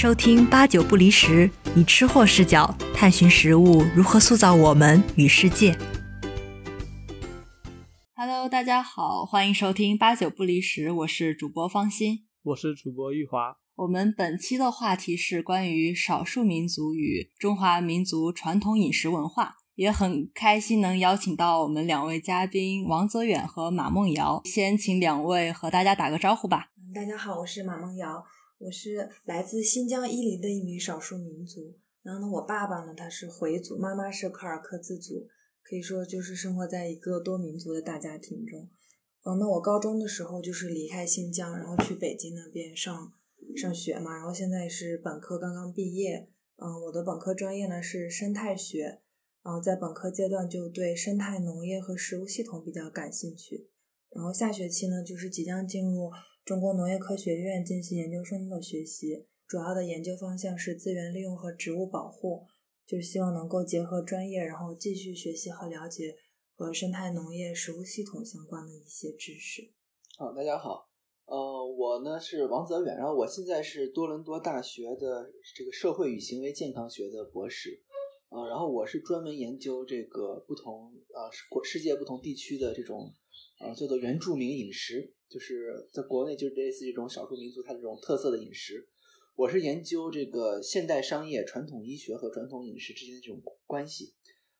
收听八九不离十，以吃货视角探寻食物如何塑造我们与世界。Hello，大家好，欢迎收听八九不离十，我是主播方心，我是主播玉华。我们本期的话题是关于少数民族与中华民族传统饮食文化，也很开心能邀请到我们两位嘉宾王泽远和马梦瑶。先请两位和大家打个招呼吧。大家好，我是马梦瑶。我是来自新疆伊犁的一名少数民族，然后呢，我爸爸呢他是回族，妈妈是柯尔克孜族，可以说就是生活在一个多民族的大家庭中。嗯，那我高中的时候就是离开新疆，然后去北京那边上上学嘛，然后现在是本科刚刚毕业。嗯，我的本科专业呢是生态学，然后在本科阶段就对生态农业和食物系统比较感兴趣，然后下学期呢就是即将进入。中国农业科学院进行研究生的学习，主要的研究方向是资源利用和植物保护，就希望能够结合专业，然后继续学习和了解和生态农业、食物系统相关的一些知识。好，大家好，呃，我呢是王泽远，然后我现在是多伦多大学的这个社会与行为健康学的博士，呃，然后我是专门研究这个不同呃国世界不同地区的这种呃叫做原住民饮食。就是在国内，就是类似这种少数民族它这种特色的饮食。我是研究这个现代商业、传统医学和传统饮食之间的这种关系。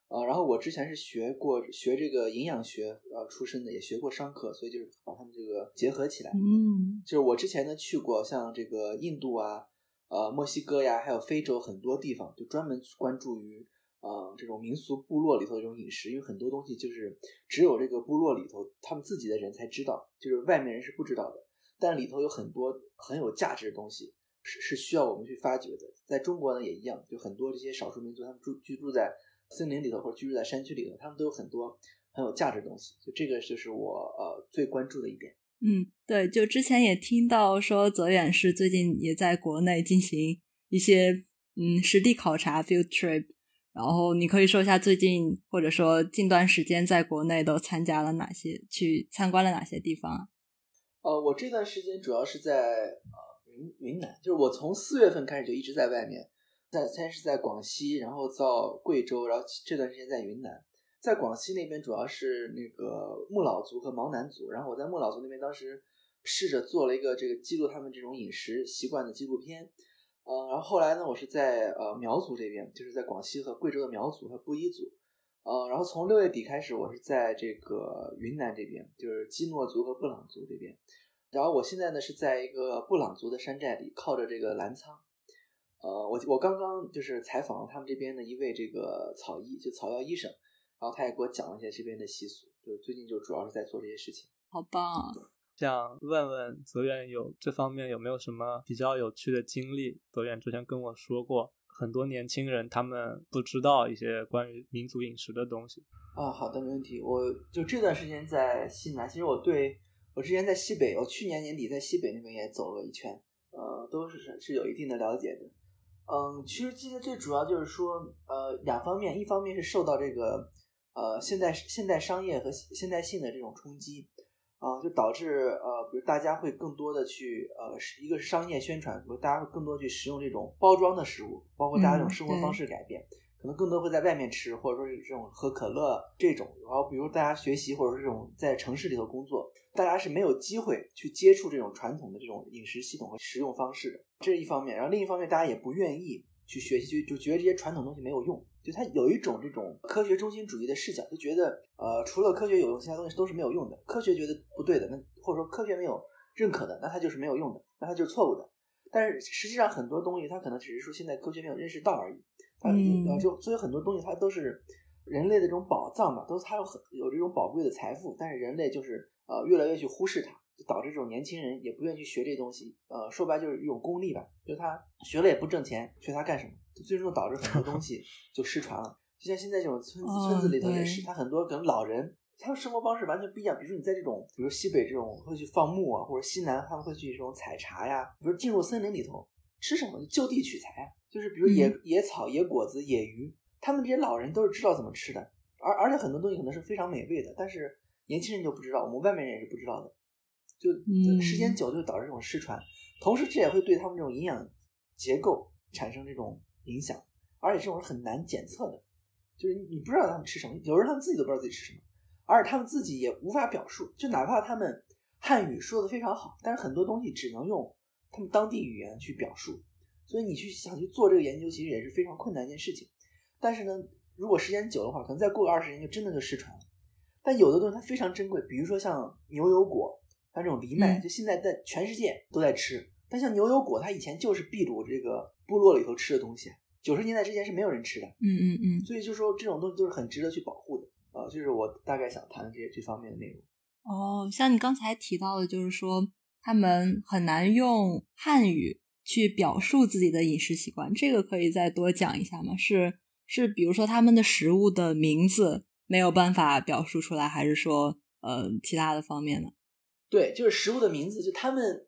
呃，然后我之前是学过学这个营养学呃出身的，也学过商科，所以就是把他们这个结合起来。嗯，就是我之前呢去过像这个印度啊、呃墨西哥呀，还有非洲很多地方，就专门关注于。呃，这种民俗部落里头的这种饮食，因为很多东西就是只有这个部落里头他们自己的人才知道，就是外面人是不知道的。但里头有很多很有价值的东西，是是需要我们去发掘的。在中国呢也一样，就很多这些少数民族，他们住居住在森林里头或者居住在山区里头，他们都有很多很有价值的东西。就这个就是我呃最关注的一点。嗯，对，就之前也听到说泽远是最近也在国内进行一些嗯实地考察 field trip。然后你可以说一下最近或者说近段时间在国内都参加了哪些，去参观了哪些地方？呃，我这段时间主要是在呃云云南，就是我从四月份开始就一直在外面，在先是在广西，然后到贵州，然后这段时间在云南，在广西那边主要是那个木老族和毛南族，然后我在木老族那边当时试着做了一个这个记录他们这种饮食习惯的纪录片。呃，然后后来呢，我是在呃苗族这边，就是在广西和贵州的苗族和布依族，呃，然后从六月底开始，我是在这个云南这边，就是基诺族和布朗族这边，然后我现在呢是在一个布朗族的山寨里，靠着这个澜沧，呃，我我刚刚就是采访了他们这边的一位这个草医，就草药医生，然后他也给我讲了一些这边的习俗，就最近就主要是在做这些事情，好棒啊！想问问泽远有这方面有没有什么比较有趣的经历？泽远之前跟我说过，很多年轻人他们不知道一些关于民族饮食的东西。啊，好的，没问题。我就这段时间在西南，其实我对我之前在西北，我去年年底在西北那边也走了一圈，呃，都是是有一定的了解的。嗯，其实今天最主要就是说，呃，两方面，一方面是受到这个呃现代现代商业和现代性的这种冲击。啊，就导致呃，比如大家会更多的去呃，一个是商业宣传，比如大家会更多去食用这种包装的食物，包括大家这种生活方式改变，可能更多会在外面吃，或者说是这种喝可乐这种。然后比如大家学习或者是这种在城市里头工作，大家是没有机会去接触这种传统的这种饮食系统和食用方式的，这是一方面。然后另一方面，大家也不愿意去学习，就就觉得这些传统东西没有用。就他有一种这种科学中心主义的视角，就觉得呃，除了科学有用，其他东西都是没有用的。科学觉得不对的，那或者说科学没有认可的，那它就是没有用的，那它就是错误的。但是实际上很多东西，它可能只是说现在科学没有认识到而已。嗯，就所以很多东西它都是人类的这种宝藏嘛，都是它有很有这种宝贵的财富，但是人类就是呃越来越去忽视它，就导致这种年轻人也不愿意去学这东西。呃，说白就是一种功利吧，就是他学了也不挣钱，学它干什么？最终导致很多东西 就失传了，就像现在这种村子村子里头也是，他很多可能老人，他的生活方式完全不一样。比如说你在这种，比如西北这种会去放牧啊，或者西南他们会去这种采茶呀，比如进入森林里头吃什么就就地取材啊，就是比如野野草、野果子、野鱼，他们这些老人都是知道怎么吃的，而而且很多东西可能是非常美味的，但是年轻人就不知道，我们外面人也是不知道的，就时间久就导致这种失传，同时这也会对他们这种营养。结构产生这种影响，而且这种是很难检测的，就是你不知道他们吃什么，有时候他们自己都不知道自己吃什么，而且他们自己也无法表述，就哪怕他们汉语说的非常好，但是很多东西只能用他们当地语言去表述，所以你去想去做这个研究，其实也是非常困难一件事情。但是呢，如果时间久的话，可能再过个二十年就真的就失传了。但有的东西它非常珍贵，比如说像牛油果，像这种藜麦，就现在在全世界都在吃。但像牛油果，它以前就是秘鲁这个部落里头吃的东西，九十年代之前是没有人吃的。嗯嗯嗯。所以就说这种东西都是很值得去保护的呃，就是我大概想谈的这这方面的内容。哦，像你刚才提到的，就是说他们很难用汉语去表述自己的饮食习惯，这个可以再多讲一下吗？是是，比如说他们的食物的名字没有办法表述出来，还是说呃其他的方面呢？对，就是食物的名字，就他们。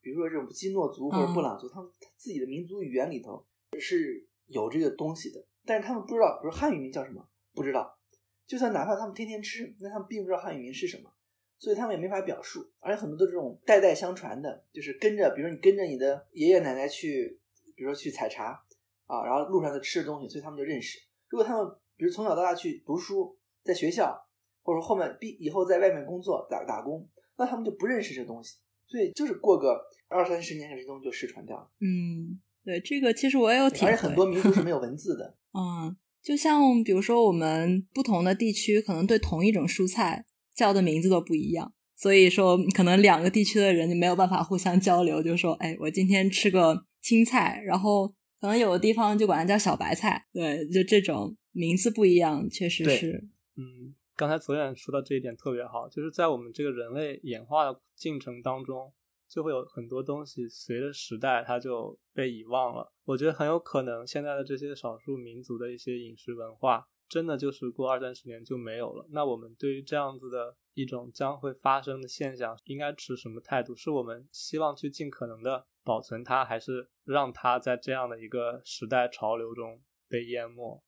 比如说这种基诺族或者布朗族，他们自己的民族语言里头是有这个东西的，但是他们不知道，比如汉语名叫什么，不知道。就算哪怕他们天天吃，那他们并不知道汉语名是什么，所以他们也没法表述。而且很多的这种代代相传的，就是跟着，比如说你跟着你的爷爷奶奶去，比如说去采茶啊，然后路上就吃的东西，所以他们就认识。如果他们比如从小到大去读书，在学校，或者后面毕以后在外面工作打打工，那他们就不认识这东西。所以就是过个二三十年，这东西就失传掉了。嗯，对，这个其实我也有体会。而且很多民族是没有 文字的。嗯，就像比如说我们不同的地区，可能对同一种蔬菜叫的名字都不一样，所以说可能两个地区的人就没有办法互相交流。就说，哎，我今天吃个青菜，然后可能有的地方就管它叫小白菜。对，就这种名字不一样，确实是。嗯。刚才左远说到这一点特别好，就是在我们这个人类演化的进程当中，就会有很多东西随着时代它就被遗忘了。我觉得很有可能现在的这些少数民族的一些饮食文化，真的就是过二三十年就没有了。那我们对于这样子的一种将会发生的现象，应该持什么态度？是我们希望去尽可能的保存它，还是让它在这样的一个时代潮流中被淹没？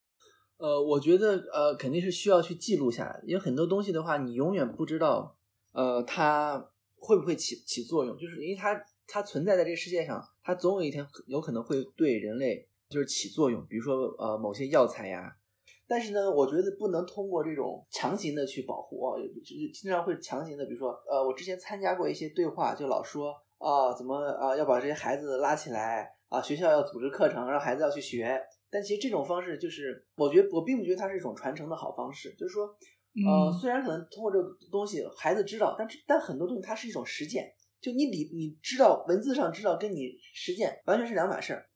呃，我觉得呃肯定是需要去记录下来，因为很多东西的话，你永远不知道呃它会不会起起作用，就是因为它它存在在这个世界上，它总有一天有可能会对人类就是起作用，比如说呃某些药材呀。但是呢，我觉得不能通过这种强行的去保护啊，就是经常会强行的，比如说呃我之前参加过一些对话，就老说啊怎么啊要把这些孩子拉起来啊，学校要组织课程，让孩子要去学。但其实这种方式就是，我觉得我并不觉得它是一种传承的好方式。就是说，呃，虽然可能通过这个东西孩子知道，但但很多东西它是一种实践。就你理你知道文字上知道，跟你实践完全是两码事儿。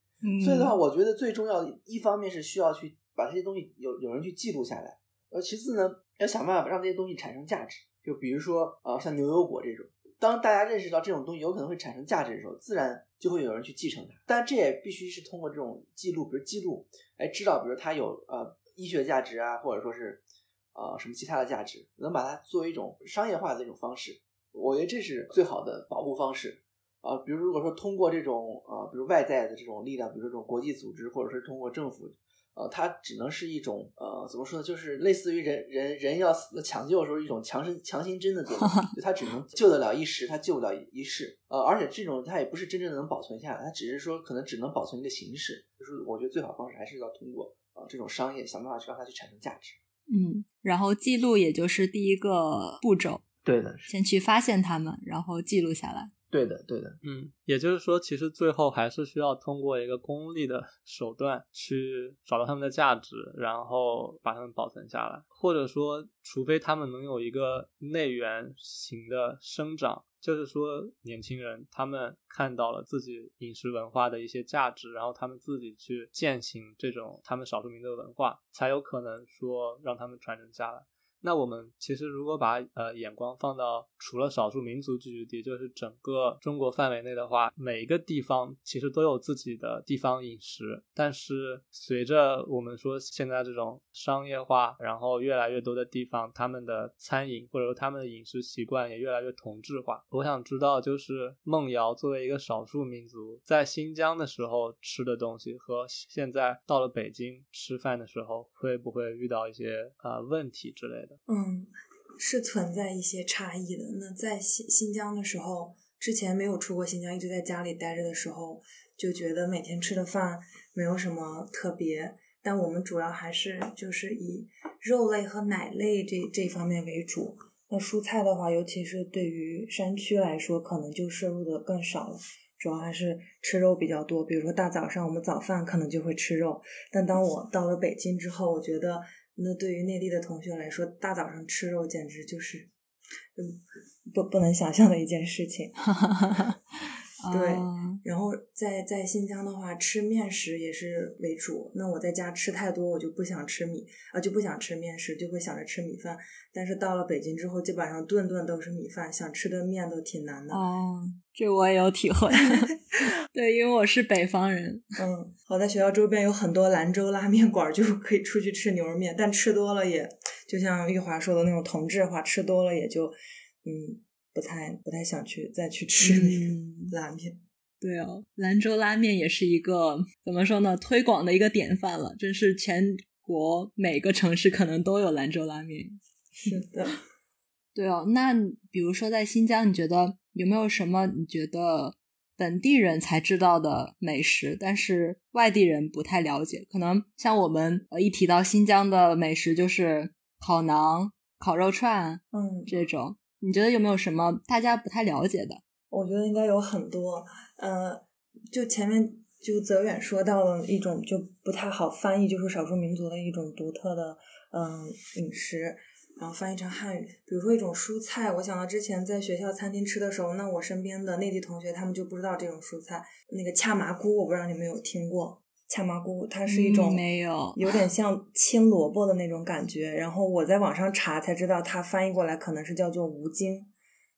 所以的话，我觉得最重要的一方面是需要去把这些东西有有人去记录下来，呃，其次呢，要想办法让这些东西产生价值。就比如说，呃，像牛油果这种。当大家认识到这种东西有可能会产生价值的时候，自然就会有人去继承它。但这也必须是通过这种记录，比如记录，来知道，比如它有呃医学价值啊，或者说是呃什么其他的价值，能把它作为一种商业化的一种方式。我觉得这是最好的保护方式啊。比如如果说通过这种呃，比如外在的这种力量，比如说这种国际组织，或者是通过政府。呃，它只能是一种呃，怎么说呢？就是类似于人人人要死抢救的时候一种强身强心针的作用，就它只能救得了一时，它救不了一世。呃，而且这种它也不是真正的能保存下来，它只是说可能只能保存一个形式。就是我觉得最好方式还是要通过啊这种商业想办法去让它去产生价值。嗯，然后记录也就是第一个步骤。对的，先去发现它们，然后记录下来。对的，对的，嗯，也就是说，其实最后还是需要通过一个功利的 手段去找到他们的价值，然后把它们保存下来，或者说，除非他们能有一个内源型的生长，就是说，年轻人他们看到了自己饮食文化的一些价值，然后他们自己去践行这种他们少数民族的文化，才有可能说让他们传承下来。那我们其实如果把呃眼光放到除了少数民族聚居地，就是整个中国范围内的话，每一个地方其实都有自己的地方饮食。但是随着我们说现在这种商业化，然后越来越多的地方，他们的餐饮或者说他们的饮食习惯也越来越同质化。我想知道，就是孟瑶作为一个少数民族，在新疆的时候吃的东西和现在到了北京吃饭的时候，会不会遇到一些呃问题之类的？嗯，是存在一些差异的。那在新新疆的时候，之前没有出过新疆，一直在家里待着的时候，就觉得每天吃的饭没有什么特别。但我们主要还是就是以肉类和奶类这这方面为主。那蔬菜的话，尤其是对于山区来说，可能就摄入的更少了。主要还是吃肉比较多。比如说大早上我们早饭可能就会吃肉。但当我到了北京之后，我觉得那对于内地的同学来说，大早上吃肉简直就是嗯不不能想象的一件事情。哈哈哈哈对，然后在在新疆的话，吃面食也是为主。那我在家吃太多，我就不想吃米啊，就不想吃面食，就会想着吃米饭。但是到了北京之后，基本上顿顿都是米饭，想吃顿面都挺难的。哦，这我也有体会。对，因为我是北方人。嗯，好在学校周边有很多兰州拉面馆，就可以出去吃牛肉面。但吃多了，也就像玉华说的那种同质化，吃多了也就嗯。不太不太想去再去吃那个拉面，对哦，兰州拉面也是一个怎么说呢，推广的一个典范了，真是全国每个城市可能都有兰州拉面。是的，对哦，那比如说在新疆，你觉得有没有什么你觉得本地人才知道的美食，但是外地人不太了解？可能像我们呃一提到新疆的美食，就是烤馕、烤肉串，嗯，这种。你觉得有没有什么大家不太了解的？我觉得应该有很多。呃，就前面就泽远说到了一种就不太好翻译，就是少数民族的一种独特的嗯饮食，然后翻译成汉语。比如说一种蔬菜，我想到之前在学校餐厅吃的时候，那我身边的内地同学他们就不知道这种蔬菜，那个恰麻菇，我不知道你们有听过。恰麻菇，它是一种没有，有点像青萝卜的那种感觉。然后我在网上查才知道，它翻译过来可能是叫做无精。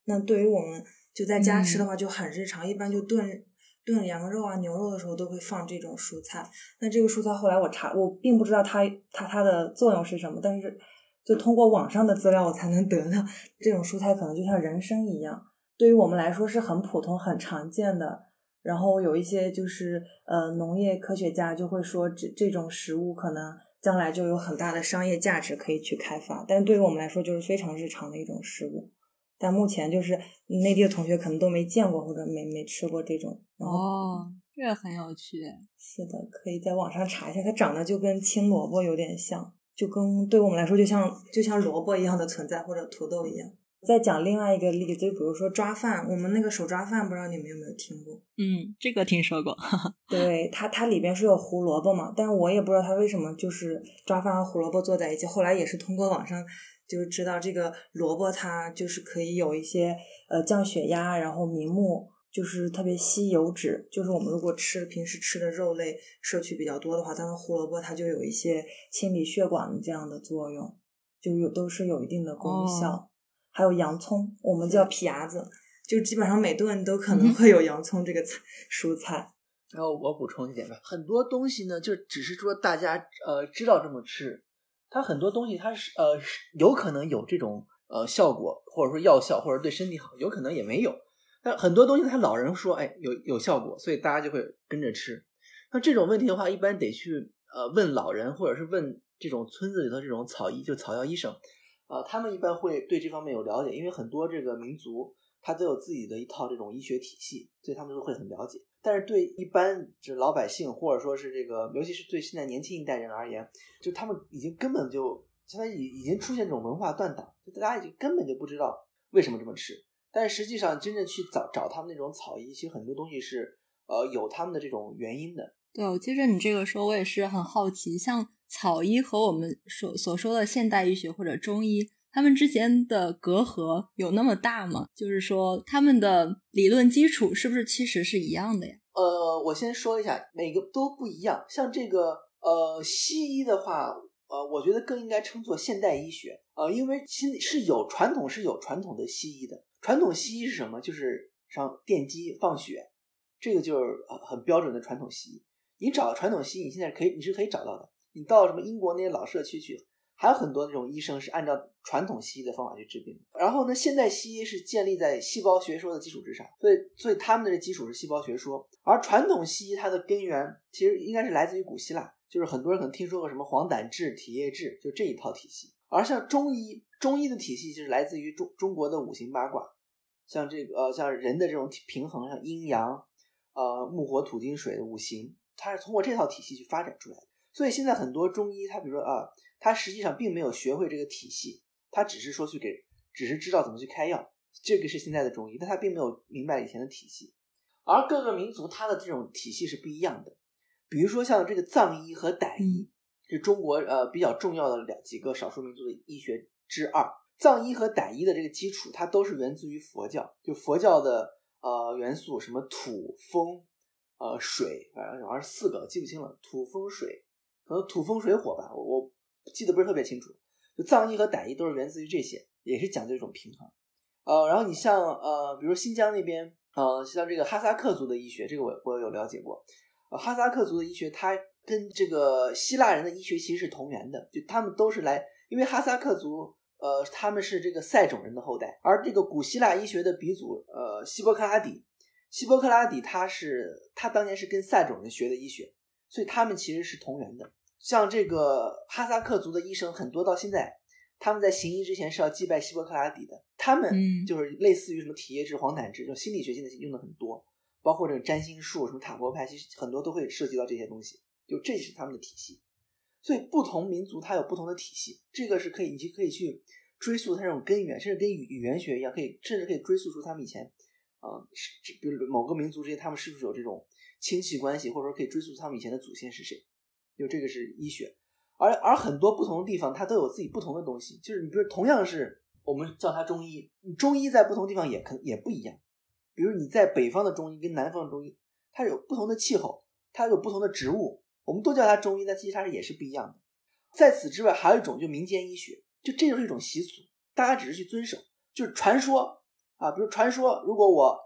那对于我们就在家吃的话就很日常，一般就炖炖羊肉啊、牛肉的时候都会放这种蔬菜。那这个蔬菜后来我查，我并不知道它它它的作用是什么，但是就通过网上的资料我才能得到，这种蔬菜可能就像人参一样，对于我们来说是很普通、很常见的。然后有一些就是呃，农业科学家就会说，这这种食物可能将来就有很大的商业价值可以去开发，但对于我们来说就是非常日常的一种食物。但目前就是内地的同学可能都没见过或者没没吃过这种。哦，这个很有趣。是的，可以在网上查一下，它长得就跟青萝卜有点像，就跟对我们来说就像就像萝卜一样的存在，或者土豆一样。再讲另外一个例子，就比如说抓饭，我们那个手抓饭，不知道你们有没有听过？嗯，这个听说过。对它，它里边是有胡萝卜嘛，但我也不知道它为什么就是抓饭和胡萝卜做在一起。后来也是通过网上就知道，这个萝卜它就是可以有一些呃降血压，然后明目，就是特别吸油脂。就是我们如果吃平时吃的肉类摄取比较多的话，它的胡萝卜它就有一些清理血管这样的作用，就有都是有一定的功效。还有洋葱，我们叫皮牙子，就基本上每顿都可能会有洋葱这个菜蔬菜。然后我补充一点吧，很多东西呢，就只是说大家呃知道这么吃，它很多东西它是呃有可能有这种呃效果，或者说药效，或者对身体好，有可能也没有。但很多东西，他老人说哎有有效果，所以大家就会跟着吃。那这种问题的话，一般得去呃问老人，或者是问这种村子里头这种草医，就草药医生。呃，他们一般会对这方面有了解，因为很多这个民族他都有自己的一套这种医学体系，所以他们都会很了解。但是对一般这老百姓，或者说是这个，尤其是对现在年轻一代人而言，就他们已经根本就相当于已已经出现这种文化断档，就大家已经根本就不知道为什么这么吃。但是实际上，真正去找找他们那种草医，其实很多东西是呃有他们的这种原因的。对，我接着你这个说，我也是很好奇，像。草医和我们所所说的现代医学或者中医，他们之间的隔阂有那么大吗？就是说，他们的理论基础是不是其实是一样的呀？呃，我先说一下，每个都不一样。像这个呃，西医的话，呃，我觉得更应该称作现代医学呃，因为其是有传统是有传统的西医的。传统西医是什么？就是上电击放血，这个就是很标准的传统西医。你找传统西医，你现在可以你是可以找到的。你到什么英国那些老社区去，还有很多那种医生是按照传统西医的方法去治病。然后呢，现代西医是建立在细胞学说的基础之上，所以所以他们的基础是细胞学说。而传统西医它的根源其实应该是来自于古希腊，就是很多人可能听说过什么黄疸治、体液治，就这一套体系。而像中医，中医的体系就是来自于中中国的五行八卦，像这个呃像人的这种平衡，像阴阳，呃木火土金水的五行，它是通过这套体系去发展出来的。所以现在很多中医，他比如说啊，他实际上并没有学会这个体系，他只是说去给，只是知道怎么去开药，这个是现在的中医，但他并没有明白以前的体系。而各个民族它的这种体系是不一样的，比如说像这个藏医和傣医，是中国呃比较重要的两几个少数民族的医学之二。藏医和傣医的这个基础，它都是源自于佛教，就佛教的呃元素，什么土、风、呃水，反正好像是四个，记不清了，土、风、水。可能土风水火吧，我我记得不是特别清楚。就藏医和傣医都是源自于这些，也是讲究一种平衡。呃，然后你像呃，比如新疆那边，呃，像这个哈萨克族的医学，这个我我有了解过。呃，哈萨克族的医学，它跟这个希腊人的医学其实是同源的，就他们都是来，因为哈萨克族，呃，他们是这个塞种人的后代，而这个古希腊医学的鼻祖，呃，希波克拉底，希波克拉底他是他当年是跟塞种人学的医学。所以他们其实是同源的，像这个哈萨克族的医生很多，到现在他们在行医之前是要祭拜希波克拉底的。他们就是类似于什么体液质、黄疸质，就心理学现在用的很多，包括这个占星术、什么塔罗牌，其实很多都会涉及到这些东西。就这是他们的体系。所以不同民族它有不同的体系，这个是可以，你可以去追溯它这种根源，甚至跟语语言学一样，可以甚至可以追溯出他们以前，啊，是比如某个民族之间他们是不是有这种。亲戚关系，或者说可以追溯他们以前的祖先是谁，就这个是医学，而而很多不同的地方，它都有自己不同的东西。就是你比如同样是我们叫它中医，中医在不同地方也可也不一样。比如你在北方的中医跟南方的中医，它有不同的气候，它有不同的植物，我们都叫它中医，但其实它是也是不一样的。在此之外，还有一种就民间医学，就这就是一种习俗，大家只是去遵守，就是传说啊，比如传说，如果我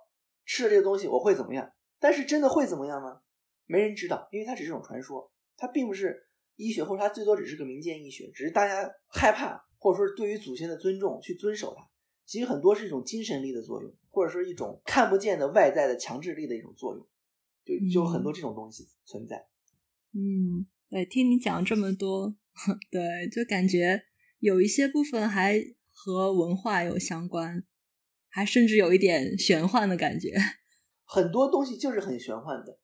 吃了这个东西，我会怎么样？但是真的会怎么样吗？没人知道，因为它只是种传说，它并不是医学，或者它最多只是个民间医学，只是大家害怕，或者说是对于祖先的尊重去遵守它。其实很多是一种精神力的作用，或者说一种看不见的外在的强制力的一种作用，就就有很多这种东西存在。嗯，对，听你讲这么多，对，就感觉有一些部分还和文化有相关，还甚至有一点玄幻的感觉。很多东西就是很玄幻的，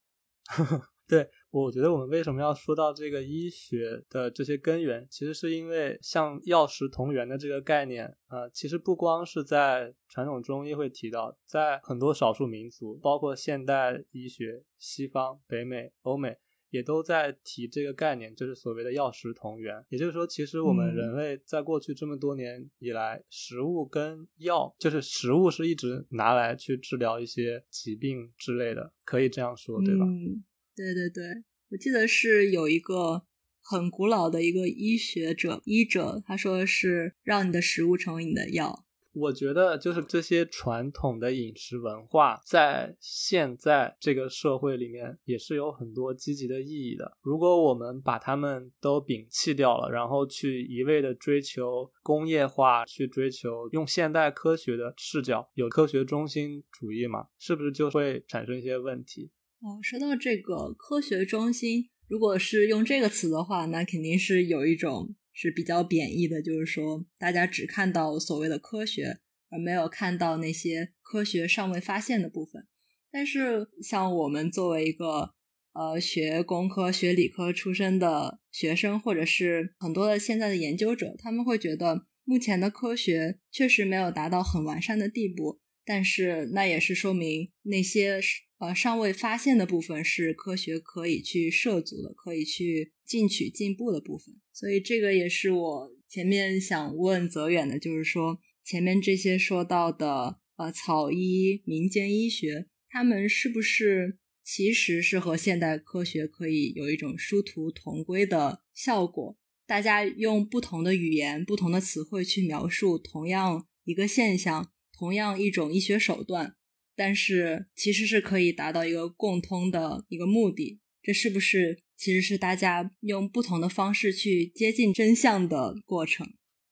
对我觉得我们为什么要说到这个医学的这些根源，其实是因为像药食同源的这个概念，呃，其实不光是在传统中医会提到，在很多少数民族，包括现代医学、西方、北美、欧美。也都在提这个概念，就是所谓的药食同源。也就是说，其实我们人类在过去这么多年以来，食物跟药，就是食物是一直拿来去治疗一些疾病之类的，可以这样说，对吧？嗯，对对对，我记得是有一个很古老的一个医学者医者，他说是让你的食物成为你的药。我觉得就是这些传统的饮食文化，在现在这个社会里面也是有很多积极的意义的。如果我们把它们都摒弃掉了，然后去一味的追求工业化，去追求用现代科学的视角，有科学中心主义嘛，是不是就会产生一些问题？哦，说到这个科学中心，如果是用这个词的话，那肯定是有一种。是比较贬义的，就是说大家只看到所谓的科学，而没有看到那些科学尚未发现的部分。但是，像我们作为一个呃学工科、学理科出身的学生，或者是很多的现在的研究者，他们会觉得目前的科学确实没有达到很完善的地步。但是，那也是说明那些呃尚未发现的部分是科学可以去涉足的，可以去进取进步的部分。所以，这个也是我前面想问泽远的，就是说前面这些说到的呃草医、民间医学，他们是不是其实是和现代科学可以有一种殊途同归的效果？大家用不同的语言、不同的词汇去描述同样一个现象。同样一种医学手段，但是其实是可以达到一个共通的一个目的。这是不是其实是大家用不同的方式去接近真相的过程？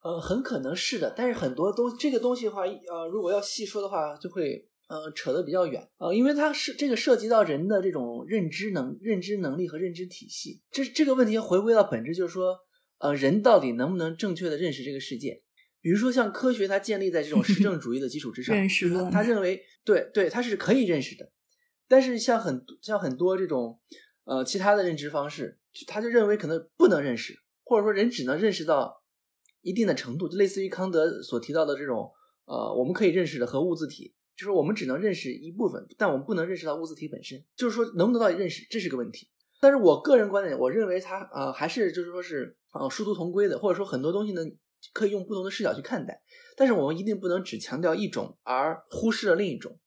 呃，很可能是的。但是很多东这个东西的话，呃，如果要细说的话，就会呃扯得比较远呃，因为它是这个涉及到人的这种认知能、认知能力和认知体系。这这个问题回归到本质，就是说，呃，人到底能不能正确的认识这个世界？比如说，像科学，它建立在这种实证主义的基础之上，他认为，对对，它是可以认识的。但是像很像很多这种呃其他的认知方式，他就认为可能不能认识，或者说人只能认识到一定的程度，就类似于康德所提到的这种呃我们可以认识的和物自体，就是我们只能认识一部分，但我们不能认识到物自体本身，就是说能不能到认识，这是个问题。但是我个人观点，我认为它呃还是就是说是呃殊途同归的，或者说很多东西呢可以用不同的视角去看待，但是我们一定不能只强调一种而忽视了另一种。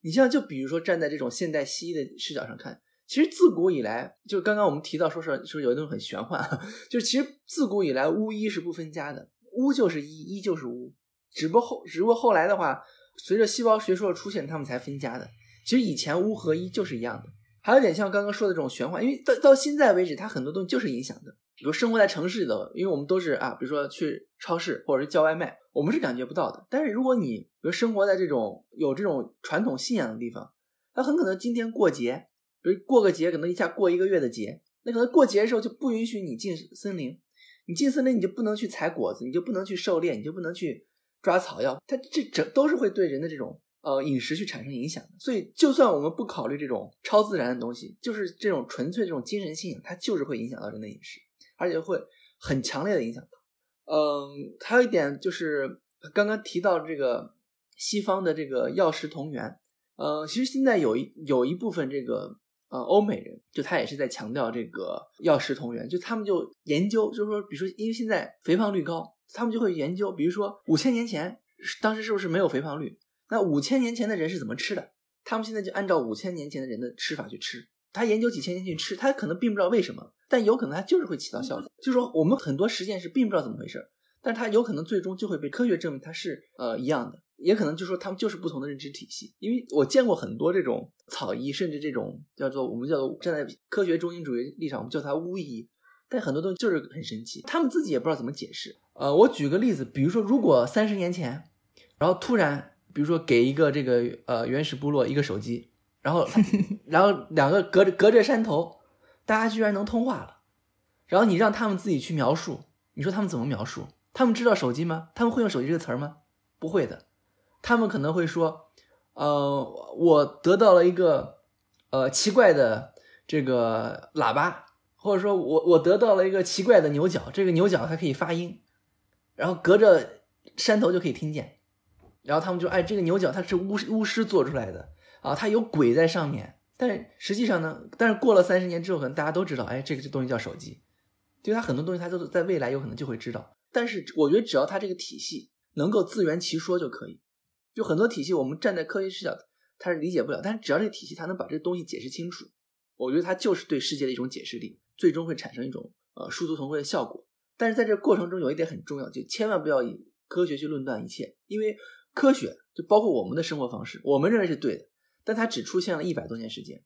你像就比如说站在这种现代西医的视角上看，其实自古以来就刚刚我们提到说是说有一种很玄幻，就其实自古以来巫医是不分家的，巫就是医，医就是巫，只不过后只不过后来的话，随着细胞学说的出现，他们才分家的。其实以前巫和医就是一样的。还有点像刚刚说的这种玄幻，因为到到现在为止，它很多东西就是影响的。比如生活在城市里的，因为我们都是啊，比如说去超市或者是叫外卖，我们是感觉不到的。但是如果你比如生活在这种有这种传统信仰的地方，它很可能今天过节，比如过个节，可能一下过一个月的节，那可能过节的时候就不允许你进森林，你进森林你就不能去采果子，你就不能去狩猎，你就不能去抓草药，它这这都是会对人的这种。呃，饮食去产生影响的，所以就算我们不考虑这种超自然的东西，就是这种纯粹这种精神信仰，它就是会影响到人的饮食，而且会很强烈的影响到。嗯，还有一点就是刚刚提到这个西方的这个药食同源，呃，其实现在有一有一部分这个呃欧美人，就他也是在强调这个药食同源，就他们就研究，就是说，比如说因为现在肥胖率高，他们就会研究，比如说五千年前当时是不是没有肥胖率？那五千年前的人是怎么吃的？他们现在就按照五千年前的人的吃法去吃。他研究几千年去吃，他可能并不知道为什么，但有可能他就是会起到效果。就是说，我们很多实践是并不知道怎么回事，但是他有可能最终就会被科学证明它是呃一样的。也可能就说他们就是不同的认知体系。因为我见过很多这种草医，甚至这种叫做我们叫做站在科学中心主义立场，我们叫它巫医，但很多东西就是很神奇，他们自己也不知道怎么解释。呃，我举个例子，比如说，如果三十年前，然后突然。比如说，给一个这个呃原始部落一个手机，然后 然后两个隔着隔着山头，大家居然能通话了。然后你让他们自己去描述，你说他们怎么描述？他们知道手机吗？他们会用手机这个词儿吗？不会的。他们可能会说，呃，我得到了一个呃奇怪的这个喇叭，或者说我我得到了一个奇怪的牛角，这个牛角它可以发音，然后隔着山头就可以听见。然后他们就哎，这个牛角它是巫巫师做出来的啊，它有鬼在上面。但实际上呢，但是过了三十年之后，可能大家都知道，哎，这个这东西叫手机。就它很多东西，它都在未来有可能就会知道。但是我觉得只要它这个体系能够自圆其说就可以。就很多体系，我们站在科学视角，它是理解不了。但是只要这个体系它能把这个东西解释清楚，我觉得它就是对世界的一种解释力，最终会产生一种呃殊途同归的效果。但是在这个过程中有一点很重要，就千万不要以科学去论断一切，因为。科学就包括我们的生活方式，我们认为是对的，但它只出现了一百多年时间，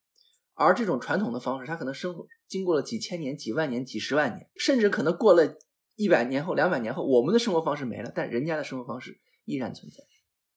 而这种传统的方式，它可能生活经过了几千年、几万年、几十万年，甚至可能过了一百年后、两百年后，我们的生活方式没了，但人家的生活方式依然存在。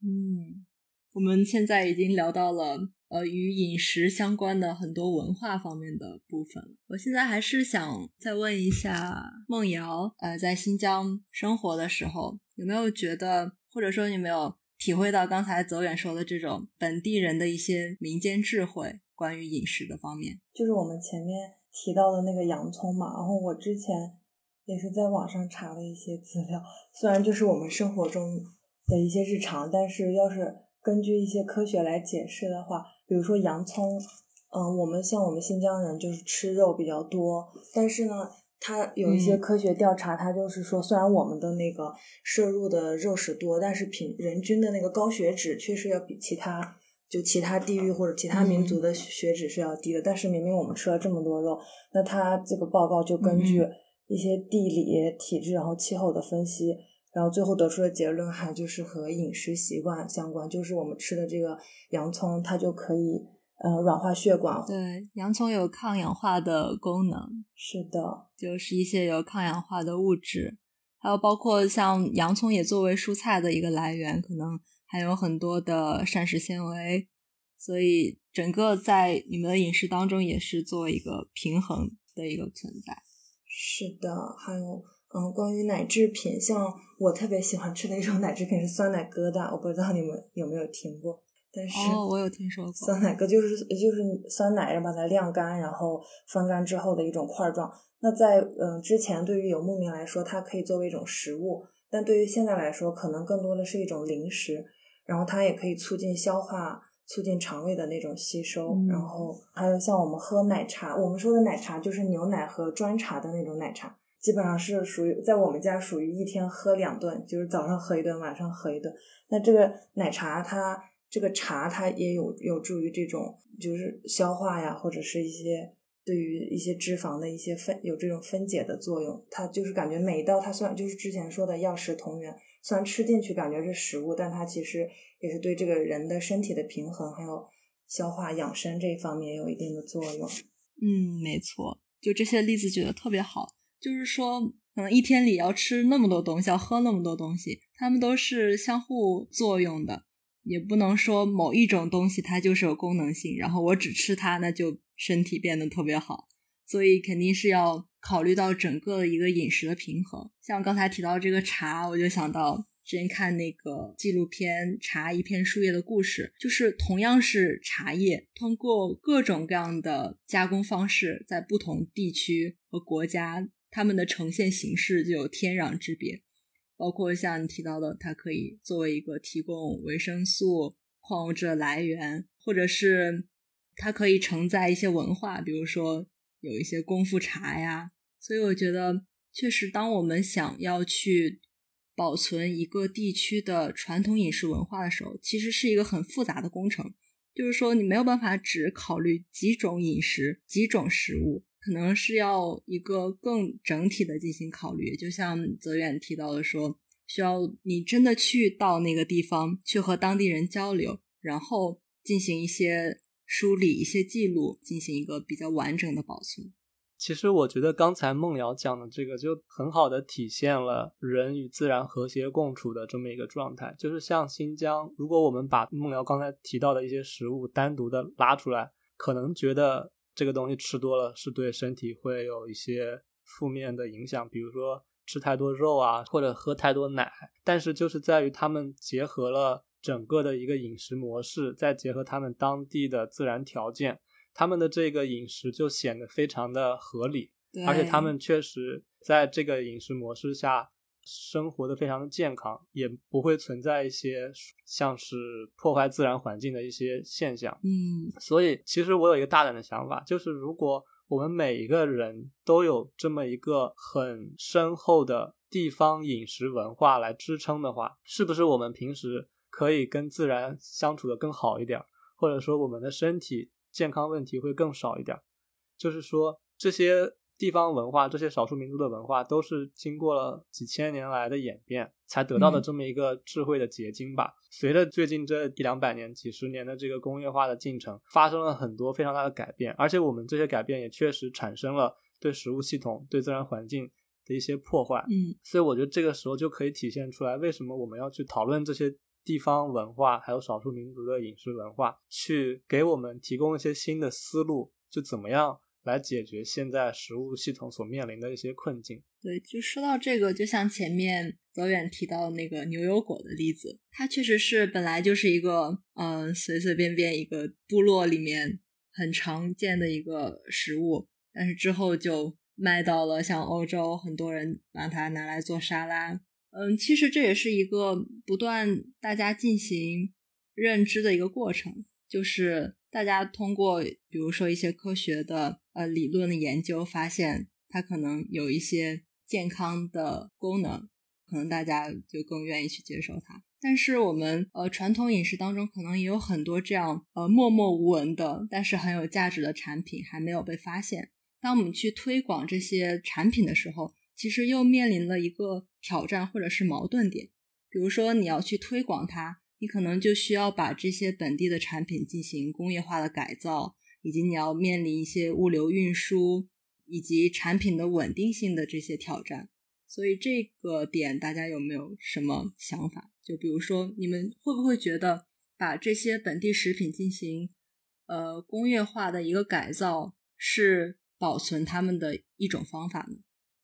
嗯，我们现在已经聊到了呃与饮食相关的很多文化方面的部分，我现在还是想再问一下梦瑶，呃，在新疆生活的时候，有没有觉得，或者说你没有？体会到刚才泽远说的这种本地人的一些民间智慧，关于饮食的方面，就是我们前面提到的那个洋葱嘛。然后我之前也是在网上查了一些资料，虽然就是我们生活中的一些日常，但是要是根据一些科学来解释的话，比如说洋葱，嗯，我们像我们新疆人就是吃肉比较多，但是呢。它有一些科学调查，它就是说，虽然我们的那个摄入的肉食多，但是平人均的那个高血脂确实要比其他就其他地域或者其他民族的血脂是要低的。但是明明我们吃了这么多肉，那它这个报告就根据一些地理、体质然后气候的分析，然后最后得出的结论还就是和饮食习惯相关，就是我们吃的这个洋葱，它就可以。呃，软化血管。对，洋葱有抗氧化的功能。是的，就是一些有抗氧化的物质，还有包括像洋葱也作为蔬菜的一个来源，可能还有很多的膳食纤维，所以整个在你们的饮食当中也是做一个平衡的一个存在。是的，还有嗯，关于奶制品，像我特别喜欢吃的一种奶制品是酸奶疙瘩，我不知道你们有没有听过。但是哦，我有听说过酸奶哥就是就是酸奶，然后把它晾干，然后风干之后的一种块状。那在嗯之前，对于游牧民来说，它可以作为一种食物；但对于现在来说，可能更多的是一种零食。然后它也可以促进消化、促进肠胃的那种吸收。嗯然后还有像我们喝奶茶，我们说的奶茶就是牛奶和砖茶的那种奶茶，基本上是属于在我们家属于一天喝两顿，就是早上喝一顿，晚上喝一顿。那这个奶茶它这个茶它也有有助于这种就是消化呀，或者是一些对于一些脂肪的一些分有这种分解的作用。它就是感觉每一道它虽然就是之前说的药食同源，虽然吃进去感觉是食物，但它其实也是对这个人的身体的平衡还有消化养生这一方面有一定的作用。嗯，没错，就这些例子举得特别好。就是说，可能一天里要吃那么多东西，要喝那么多东西，它们都是相互作用的，也不能说某一种东西它就是有功能性，然后我只吃它，那就身体变得特别好。所以肯定是要考虑到整个的一个饮食的平衡。像刚才提到这个茶，我就想到之前看那个纪录片《茶一片树叶的故事》，就是同样是茶叶，通过各种各样的加工方式，在不同地区和国家，它们的呈现形式就有天壤之别。包括像你提到的，它可以作为一个提供维生素、矿物质的来源，或者是它可以承载一些文化，比如说有一些功夫茶呀。所以我觉得，确实，当我们想要去保存一个地区的传统饮食文化的时候，其实是一个很复杂的工程。就是说，你没有办法只考虑几种饮食、几种食物，可能是要一个更整体的进行考虑。就像泽远提到的说，需要你真的去到那个地方，去和当地人交流，然后进行一些梳理、一些记录，进行一个比较完整的保存。其实我觉得刚才梦瑶讲的这个就很好的体现了人与自然和谐共处的这么一个状态。就是像新疆，如果我们把梦瑶刚才提到的一些食物单独的拉出来，可能觉得这个东西吃多了是对身体会有一些负面的影响，比如说吃太多肉啊，或者喝太多奶。但是就是在于他们结合了整个的一个饮食模式，再结合他们当地的自然条件。他们的这个饮食就显得非常的合理，而且他们确实在这个饮食模式下生活的非常的健康，也不会存在一些像是破坏自然环境的一些现象。嗯，所以其实我有一个大胆的想法，就是如果我们每一个人都有这么一个很深厚的地方饮食文化来支撑的话，是不是我们平时可以跟自然相处的更好一点，或者说我们的身体？健康问题会更少一点，就是说这些地方文化、这些少数民族的文化都是经过了几千年来的演变才得到的这么一个智慧的结晶吧。随着最近这一两百年、几十年的这个工业化的进程，发生了很多非常大的改变，而且我们这些改变也确实产生了对食物系统、对自然环境的一些破坏。嗯，所以我觉得这个时候就可以体现出来，为什么我们要去讨论这些。地方文化还有少数民族的饮食文化，去给我们提供一些新的思路，就怎么样来解决现在食物系统所面临的一些困境。对，就说到这个，就像前面泽远提到那个牛油果的例子，它确实是本来就是一个嗯、随随便便一个部落里面很常见的一个食物，但是之后就卖到了像欧洲，很多人把它拿来做沙拉。嗯，其实这也是一个不断大家进行认知的一个过程，就是大家通过比如说一些科学的呃理论的研究，发现它可能有一些健康的功能，可能大家就更愿意去接受它。但是我们呃传统饮食当中可能也有很多这样呃默默无闻的，但是很有价值的产品还没有被发现。当我们去推广这些产品的时候，其实又面临了一个挑战或者是矛盾点，比如说你要去推广它，你可能就需要把这些本地的产品进行工业化的改造，以及你要面临一些物流运输以及产品的稳定性的这些挑战。所以这个点大家有没有什么想法？就比如说你们会不会觉得把这些本地食品进行呃工业化的一个改造是保存它们的一种方法呢？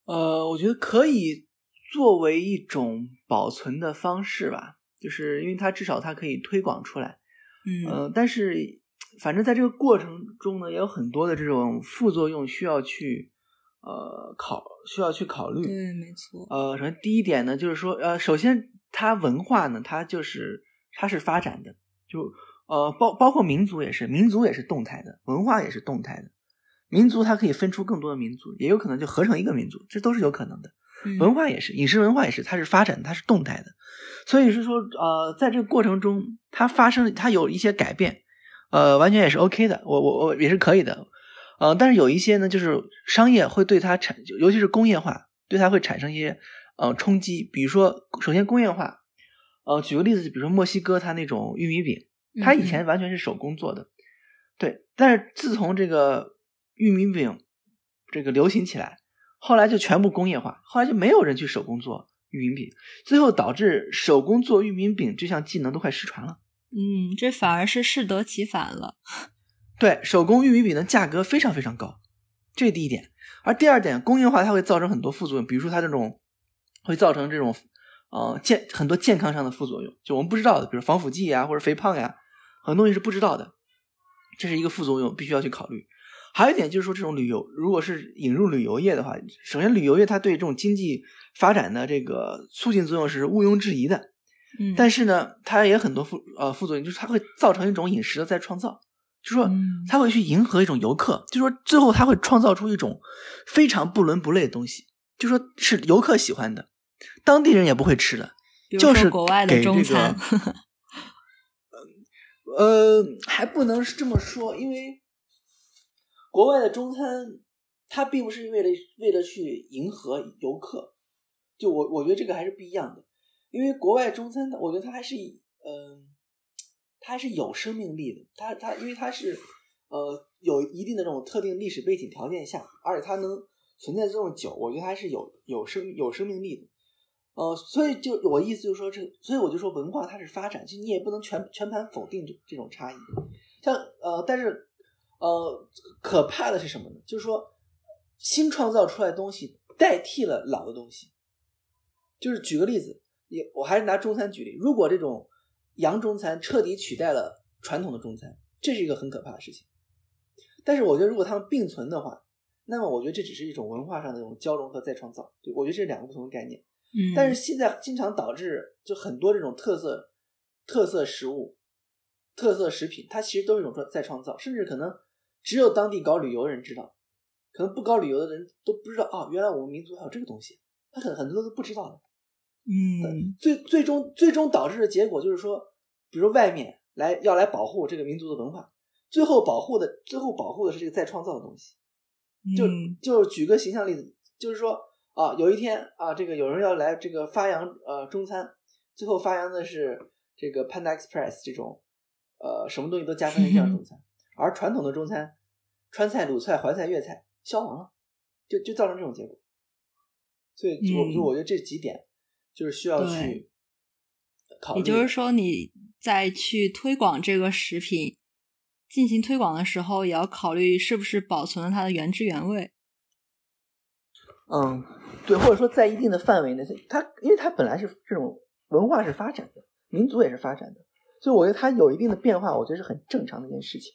呃，我觉得可以作为一种保存的方式吧，就是因为它至少它可以推广出来。嗯呃，但是反正在这个过程中呢，也有很多的这种副作用需要去呃考需要去考虑。对，没错。呃，首先第一点呢，就是说，呃，首先它文化呢，它就是它是发展的，就呃包包括民族也是，民族也是动态的，文化也是动态的。民族它可以分出更多的民族，也有可能就合成一个民族，这都是有可能的。嗯文化也是，饮食文化也是，它是发展的，它是动态的。所以是说，呃，在这个过程中，它发生，它有一些改变，呃，完全也是 OK 的，我我我也是可以的，呃，但是有一些呢，就是商业会对它产，尤其是工业化，对它会产生一些呃冲击。比如说，首先工业化，呃，举个例子，比如说墨西哥它那种玉米饼，它以前完全是手工做的，对，但是自从这个玉米饼这个流行起来，后来就全部工业化，后来就没有人去手工做玉米饼，最后导致手工做玉米饼这项技能都快失传了。嗯，这反而是适得其反了。对，手工玉米饼的价格非常非常高，这是第一点。而第二点，工业化它会造成很多副作用，比如说它这种会造成这种呃健很多健康上的副作用，就我们不知道的，比如防腐剂呀或者肥胖呀，很多东西是不知道的，这是一个副作用，必须要去考虑。还有一点就是说，这种旅游，如果是引入旅游业的话，首先旅游业它对这种经济发展的这个促进作用是毋庸置疑的。嗯，但是呢，它也很多副呃副作用，就是它会造成一种饮食的再创造，就是说嗯。它会去迎合一种游客，就是说最后它会创造出一种非常不伦不类的东西，就说是游客喜欢的，当地人也不会吃的，就是国外的这中餐，个呃，还不能是这么说，因为国外的中餐它并不是为了为了去迎合游客，就我我觉得这个还是不一样的。因为国外中餐，我觉得它还是嗯、它还是有生命力的。它它因为它是呃有一定的这种特定历史背景条件下，而且它能存在这种久，我觉得它是有有生有生命力的。呃，所以就我意思就是说这，所以我就说文化它是发展，就你也不能全全盘否定这这种差异。像呃，但是呃，可怕的是什么呢？就是说新创造出来的东西代替了老的东西。就是举个例子，也我还是拿中餐举例，如果这种洋中餐彻底取代了传统的中餐，这是一个很可怕的事情。但是我觉得，如果它们并存的话，那么我觉得这只是一种文化上的这种交融和再创造。对我觉得这是两个不同的概念。嗯，但是现在经常导致就很多这种特色特色食物、特色食品，它其实都是一种再创造，甚至可能只有当地搞旅游的人知道，可能不搞旅游的人都不知道啊、原来我们民族还有这个东西，他很很多都不知道的。嗯最最终最终导致的结果就是说，比如外面来要来保护这个民族的文化，最后保护的最后保护的是这个再创造的东西。就嗯就举个形象例子，就是说啊，有一天啊，这个有人要来这个发扬呃中餐，最后发扬的是这个 Panda Express 这种呃什么东西都加分的这样中餐，而传统的中餐川菜、鲁菜、淮菜、粤菜消亡了，就就造成这种结果。所以就我嗯就我觉得这几点就是需要去考虑。也就是说，你在去推广这个食品进行推广的时候，也要考虑是不是保存了它的原汁原味。嗯，对，或者说在一定的范围内，它因为它本来是这种文化是发展的，民族也是发展的，所以我觉得它有一定的变化，我觉得是很正常的一件事情。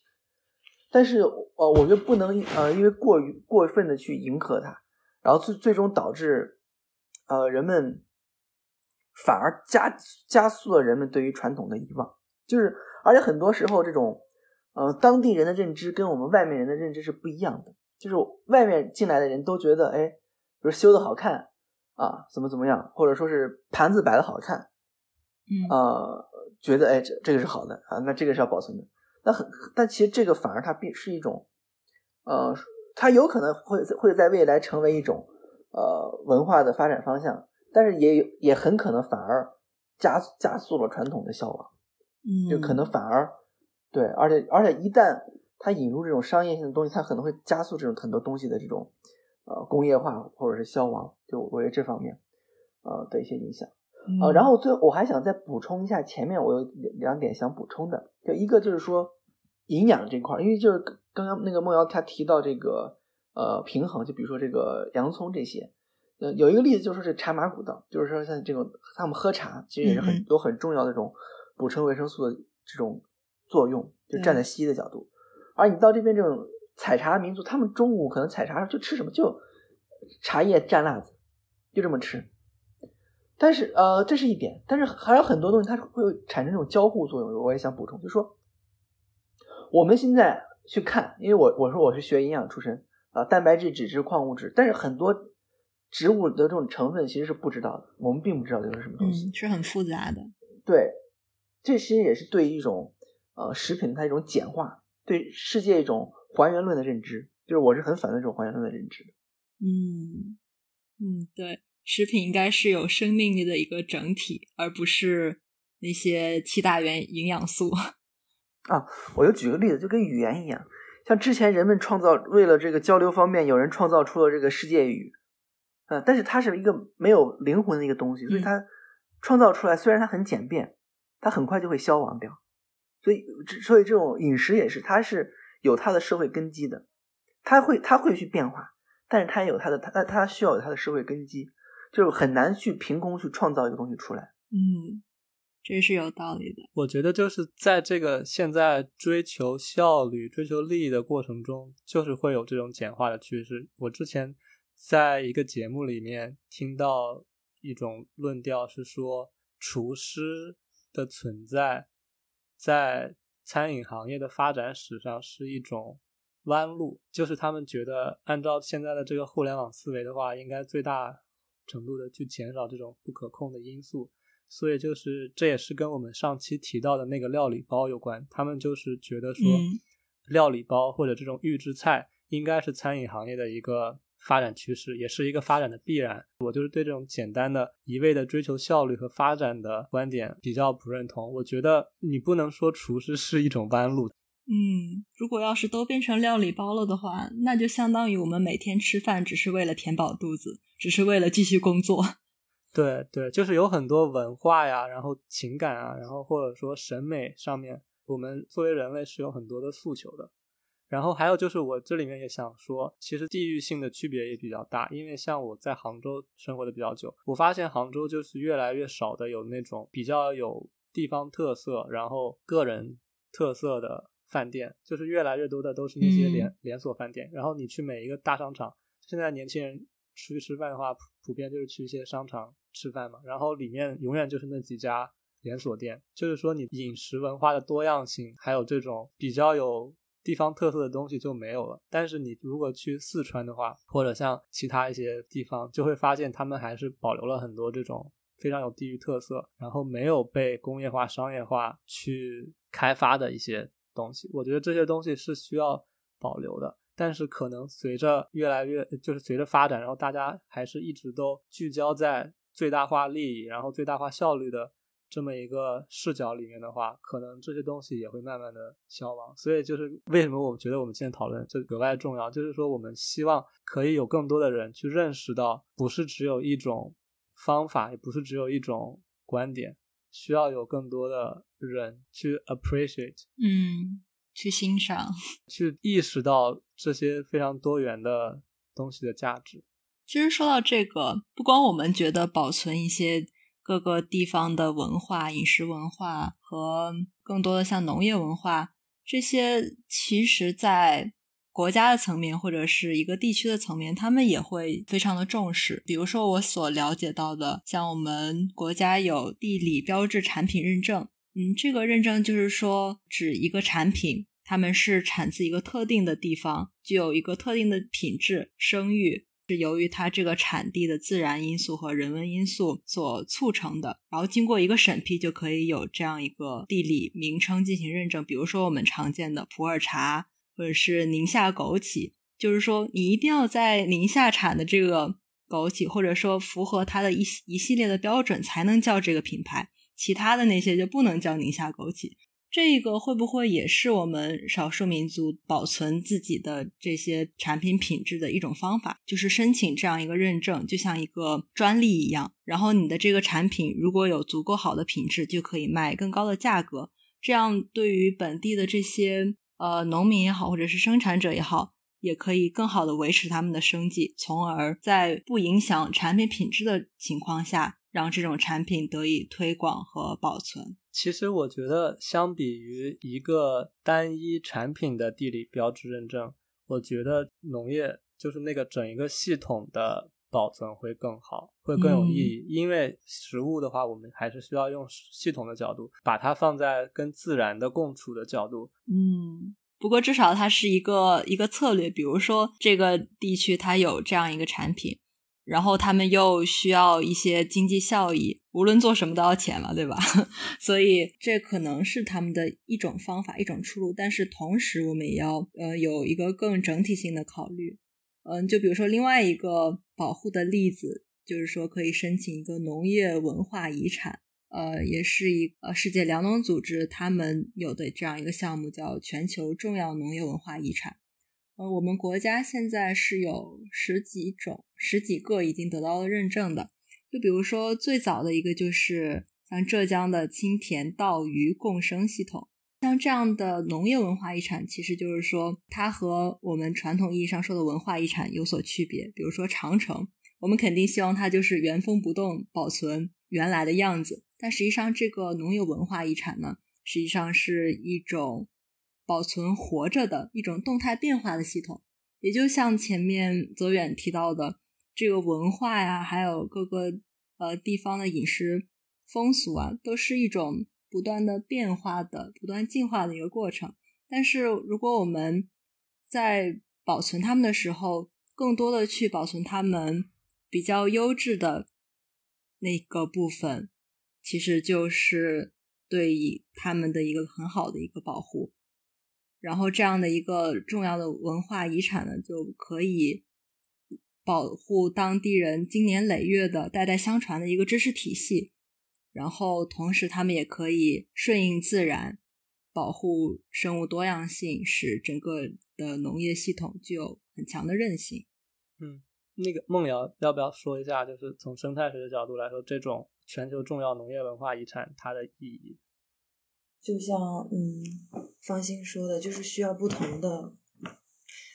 但是呃，我觉得不能呃，因为过于过分的去迎合它，然后最最终导致呃人们反而加加速了人们对于传统的遗忘，就是而且很多时候这种呃当地人的认知跟我们外面人的认知是不一样的，就是外面进来的人都觉得哎。比如修的好看啊，怎么怎么样，或者说是盘子摆的好看，嗯呃，觉得哎这这个是好的啊，那这个是要保存的。那很，但其实这个反而它并是一种，呃，它有可能会会在未来成为一种呃文化的发展方向，但是也有也很可能反而加加速了传统的消亡，嗯，就可能反而对，而且而且一旦它引入这种商业性的东西，它可能会加速这种很多东西的这种。呃，工业化或者是消亡，就我觉得这方面，呃的一些影响。呃，然后最后我还想再补充一下，前面我有两点想补充的，就一个就是说营养这块儿，因为就是刚刚那个梦瑶她提到这个呃平衡，就比如说这个洋葱这些，呃有一个例子就是说这茶马古道，就是说像这种他们喝茶其实也是很嗯嗯有很重要的这种补充维生素的这种作用，就站在西医的角度。而你到这边这种采茶民族，他们中午可能采茶就吃什么，就茶叶蘸辣子，就这么吃。但是呃，这是一点，但是还有很多东西它会产生这种交互作用。我也想补充，就说我们现在去看，因为我我说我是学营养出身啊，蛋白质、脂质、矿物质，但是很多植物的这种成分其实是不知道的，我们并不知道这是什么东西，嗯，是很复杂的。对，这其实也是对一种呃食品它一种简化，对世界一种还原论的认知，就是我是很反对这种还原论的认知的。嗯嗯，对，食品应该是有生命力的一个整体，而不是那些七大元营养素。啊，我就举个例子，就跟语言一样，像之前人们创造为了这个交流方便，有人创造出了这个世界语，啊，但是它是一个没有灵魂的一个东西，所以它创造出来虽然它很简便，它很快就会消亡掉。所以，所以这种饮食也是，它是有它的社会根基的，它会它会去变化，但是它也有它的它它需要有它的社会根基，就是很难去凭空去创造一个东西出来。嗯，这是有道理的。我觉得就是在这个现在追求效率、追求利益的过程中，就是会有这种简化的趋势。我之前在一个节目里面听到一种论调是说，厨师的存在在餐饮行业的发展史上是一种弯路，就是他们觉得按照现在的这个互联网思维的话，应该最大程度的去减少这种不可控的因素。所以就是这也是跟我们上期提到的那个料理包有关，他们就是觉得说，料理包或者这种预制菜应该是餐饮行业的一个发展趋势，也是一个发展的必然。我就是对这种简单的、一味的追求效率和发展的观点比较不认同。我觉得你不能说厨师是一种弯路。嗯，如果要是都变成料理包了的话，那就相当于我们每天吃饭只是为了填饱肚子，只是为了继续工作。对对，就是有很多文化呀，然后情感啊，然后或者说审美上面，我们作为人类是有很多的诉求的。然后还有就是我这里面也想说，其实地域性的区别也比较大，因为像我在杭州生活的比较久，我发现杭州就是越来越少的有那种比较有地方特色，然后个人特色的饭店，就是越来越多的都是那些连连锁饭店。然后你去每一个大商场，现在年轻人出去吃饭的话，普普遍就是去一些商场。吃饭嘛，然后里面永远就是那几家连锁店，就是说你饮食文化的多样性，还有这种比较有地方特色的东西就没有了。但是你如果去四川的话，或者像其他一些地方，就会发现他们还是保留了很多这种非常有地域特色，然后没有被工业化、商业化去开发的一些东西。我觉得这些东西是需要保留的。但是可能随着越来越，就是随着发展，然后大家还是一直都聚焦在。最大化利益，然后最大化效率的这么一个视角里面的话，可能这些东西也会慢慢的消亡。所以就是为什么我觉得我们现在讨论就格外重要，就是说我们希望可以有更多的人去认识到，不是只有一种方法，也不是只有一种观点，需要有更多的人去 appreciate，嗯，去欣赏，去意识到这些非常多元的东西的价值。其实说到这个，不光我们觉得保存一些各个地方的文化、饮食文化和更多的像农业文化这些，其实在国家的层面或者是一个地区的层面，他们也会非常的重视。比如说我所了解到的，像我们国家有地理标志产品认证，嗯，这个认证就是说指一个产品，他们是产自一个特定的地方，具有一个特定的品质、声誉。是由于它这个产地的自然因素和人文因素所促成的，然后经过一个审批，就可以有这样一个地理名称进行认证。比如说我们常见的普洱茶，或者是宁夏枸杞，就是说你一定要在宁夏产的这个枸杞，或者说符合它的一一系列的标准，才能叫这个品牌，其他的那些就不能叫宁夏枸杞。这个会不会也是我们少数民族保存自己的这些产品品质的一种方法？就是申请这样一个认证，就像一个专利一样。然后你的这个产品如果有足够好的品质，就可以卖更高的价格。这样对于本地的这些呃农民也好，或者是生产者也好，也可以更好的维持他们的生计，从而在不影响产品品质的情况下，让这种产品得以推广和保存。其实我觉得，相比于一个单一产品的地理标志认证，我觉得农业就是那个整一个系统的保存会更好，会更有意义。因为食物的话，我们还是需要用系统的角度，把它放在跟自然的共处的角度。嗯，不过至少它是一个一个策略。比如说，这个地区它有这样一个产品。然后他们又需要一些经济效益，无论做什么都要钱了，对吧？所以这可能是他们的一种方法，一种出路。但是同时，我们也要呃有一个更整体性的考虑。嗯，就比如说另外一个保护的例子，就是说可以申请一个农业文化遗产，呃，也是一呃世界粮农组织他们有的这样一个项目，叫全球重要农业文化遗产。呃，我们国家现在是有十几种、十几个已经得到了认证的。就比如说最早的一个，就是像浙江的青田稻鱼共生系统。像这样的农业文化遗产，其实就是说它和我们传统意义上说的文化遗产有所区别。比如说长城，我们肯定希望它就是原封不动保存原来的样子，但实际上这个农业文化遗产呢，实际上是一种。保存活着的一种动态变化的系统，也就像前面泽远提到的，这个文化呀，还有各个呃地方的饮食风俗啊，都是一种不断的变化的、不断进化的一个过程。但是，如果我们在保存它们的时候，更多的去保存它们比较优质的那个部分，其实就是对它们的一个很好的一个保护。然后这样的一个重要的文化遗产呢，就可以保护当地人经年累月的代代相传的一个知识体系。然后同时，他们也可以顺应自然，保护生物多样性，使整个的农业系统具有很强的韧性。嗯，那个梦瑶要不要说一下，就是从生态学的角度来说，这种全球重要农业文化遗产它的意义？就像嗯，方心说的，就是需要不同的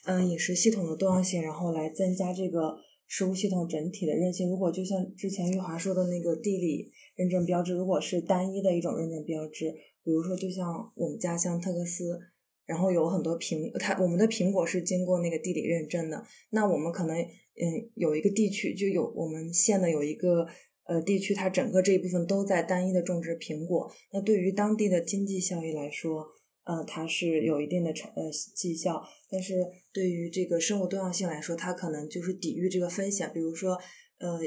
嗯饮食系统的多样性，然后来增加这个食物系统整体的韧性。如果就像之前玉华说的那个地理认证标志，如果是单一的一种认证标志，比如说就像我们家乡特克斯，然后有很多苹，它我们的苹果是经过那个地理认证的，那我们可能嗯有一个地区就有我们县的有一个。呃，地区它整个这一部分都在单一的种植苹果，那对于当地的经济效益来说，呃，它是有一定的成呃绩效，但是对于这个生物多样性来说，它可能就是抵御这个风险，比如说，呃，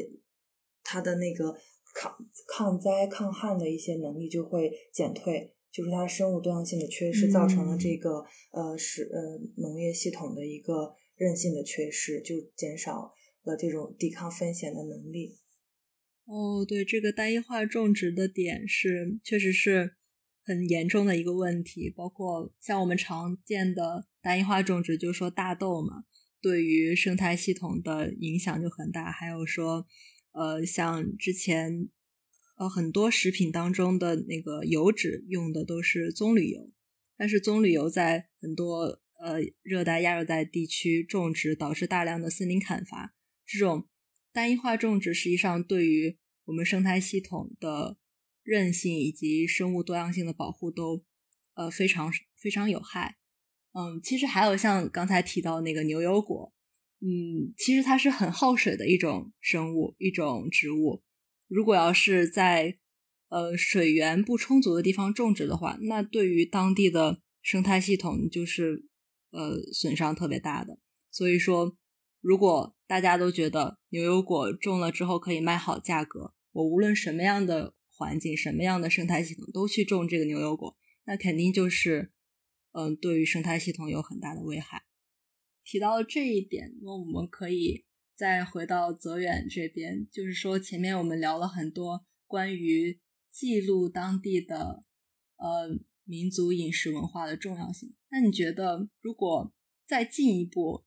它的那个抗抗灾抗旱的一些能力就会减退，就是它生物多样性的缺失，造成了这个呃是呃农业系统的一个韧性的缺失，就减少了这种抵抗风险的能力。哦，对，这个单一化种植的点是，确实是很严重的一个问题。包括像我们常见的单一化种植，就是说大豆嘛，对于生态系统的影响就很大。还有说，呃，像之前呃很多食品当中的那个油脂用的都是棕榈油，但是棕榈油在很多呃热带、亚热带地区种植，导致大量的森林砍伐，这种。单一化种植实际上对于我们生态系统的韧性以及生物多样性的保护都呃非常非常有害。嗯，其实还有像刚才提到那个牛油果，嗯，其实它是很耗水的一种生物一种植物。如果要是在呃水源不充足的地方种植的话，那对于当地的生态系统就是呃损伤特别大的。所以说。如果大家都觉得牛油果种了之后可以卖好价格，我无论什么样的环境、什么样的生态系统都去种这个牛油果，那肯定就是，嗯，对于生态系统有很大的危害。提到这一点，那我们可以再回到泽远这边，就是说前面我们聊了很多关于记录当地的呃民族饮食文化的重要性。那你觉得，如果再进一步？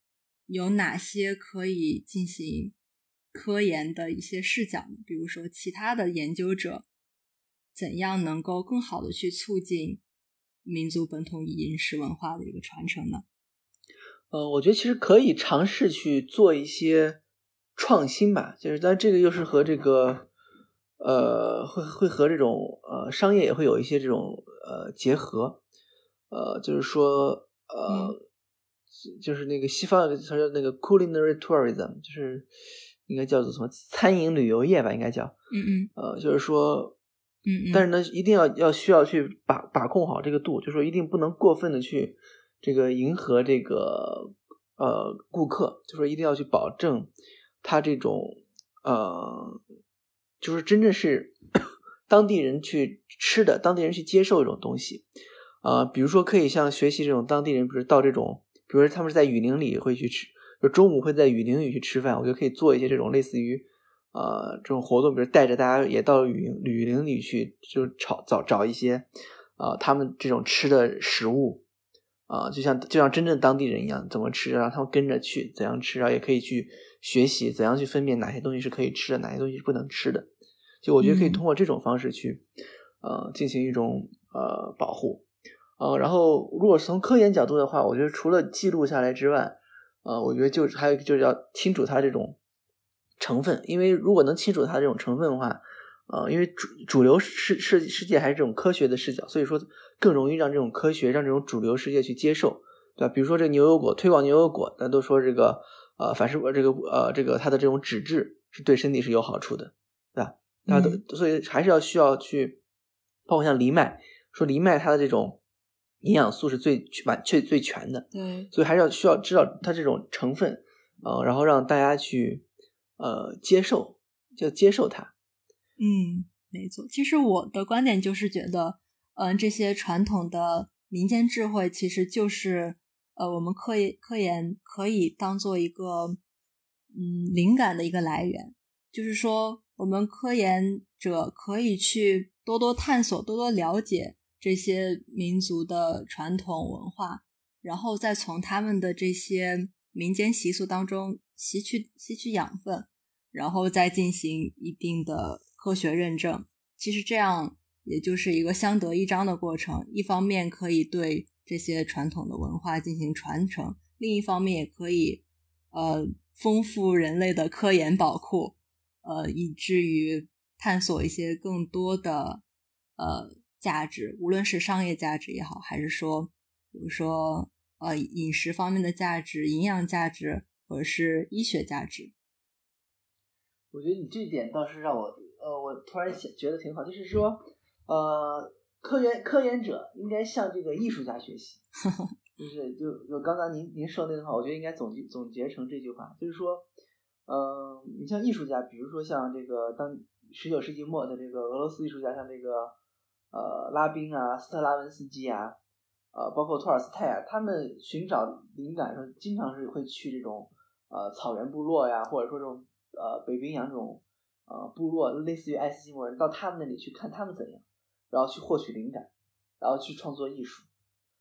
有哪些可以进行科研的一些视角呢？比如说，其他的研究者怎样能够更好的去促进民族本土饮食文化的一个传承呢？呃，我觉得其实可以尝试去做一些创新吧，就是但这个又是和这个呃，会会和这种呃商业也会有一些这种呃结合，呃，就是说呃，就是那个西方它叫那个 culinary tourism，就是应该叫做什么餐饮旅游业吧，应该叫，嗯嗯。呃，就是说，嗯，但是呢，一定要要需要去把把控好这个度，就说一定不能过分的去这个迎合这个呃顾客，就说一定要去保证他这种呃。就是真正是当地人去吃的，当地人去接受一种东西，啊，比如说可以像学习这种当地人，比如到这种，比如说他们是在雨林里会去吃，就中午会在雨林里去吃饭，我觉得可以做一些这种类似于，呃，这种活动，比如带着大家也到雨林雨林里去，就找找找一些，啊，他们这种吃的食物，啊，就像就像真正当地人一样，怎么吃，让他们跟着去怎样吃，然后也可以去。学习怎样去分辨哪些东西是可以吃的，哪些东西是不能吃的，就我觉得可以通过这种方式去，呃，进行一种呃保护，呃，然后如果从科研角度的话，我觉得除了记录下来之外，呃，我觉得就还有就是要清楚它这种成分，因为如果能清楚它这种成分的话，呃，因为主主流世世世界还是这种科学的视角，所以说更容易让这种科学让这种主流世界去接受，对吧？比如说这个牛油果推广牛油果，大家都说这个。呃，凡是这个呃，这个它的这种脂质是对身体是有好处的，对吧？大家都所以还是要需要去，包括像藜麦，说藜麦它的这种营养素是最完最最全的，对，所以还是要需要知道它这种成分，呃，然后让大家去呃接受，就接受它。嗯，没错。其实我的观点就是觉得，嗯，这些传统的民间智慧其实就是。呃，我们科研科研可以当做一个嗯灵感的一个来源，就是说，我们科研者可以去多多探索、多多了解这些民族的传统文化，然后再从他们的这些民间习俗当中吸取吸取养分，然后再进行一定的科学认证。其实这样也就是一个相得益彰的过程，一方面可以对。这些传统的文化进行传承，另一方面也可以呃丰富人类的科研宝库，呃，以至于探索一些更多的呃价值，无论是商业价值也好，还是说比如说呃饮食方面的价值、营养价值，或者是医学价值。我觉得你这点倒是让我呃，我突然想觉得挺好，就是说呃。科研科研者应该向这个艺术家学习，就是就就刚刚您您说那句话，我觉得应该总结总结成这句话，就是说，嗯，你像艺术家，比如说像这个当十九世纪末的这个俄罗斯艺术家，像这个呃拉宾啊、斯特拉文斯基啊，呃，包括托尔斯泰啊，他们寻找灵感时候，经常是会去这种呃草原部落呀，或者说这种呃北冰洋这种呃部落，类似于爱斯基摩人，到他们那里去看他们怎样。然后去获取灵感，然后去创作艺术。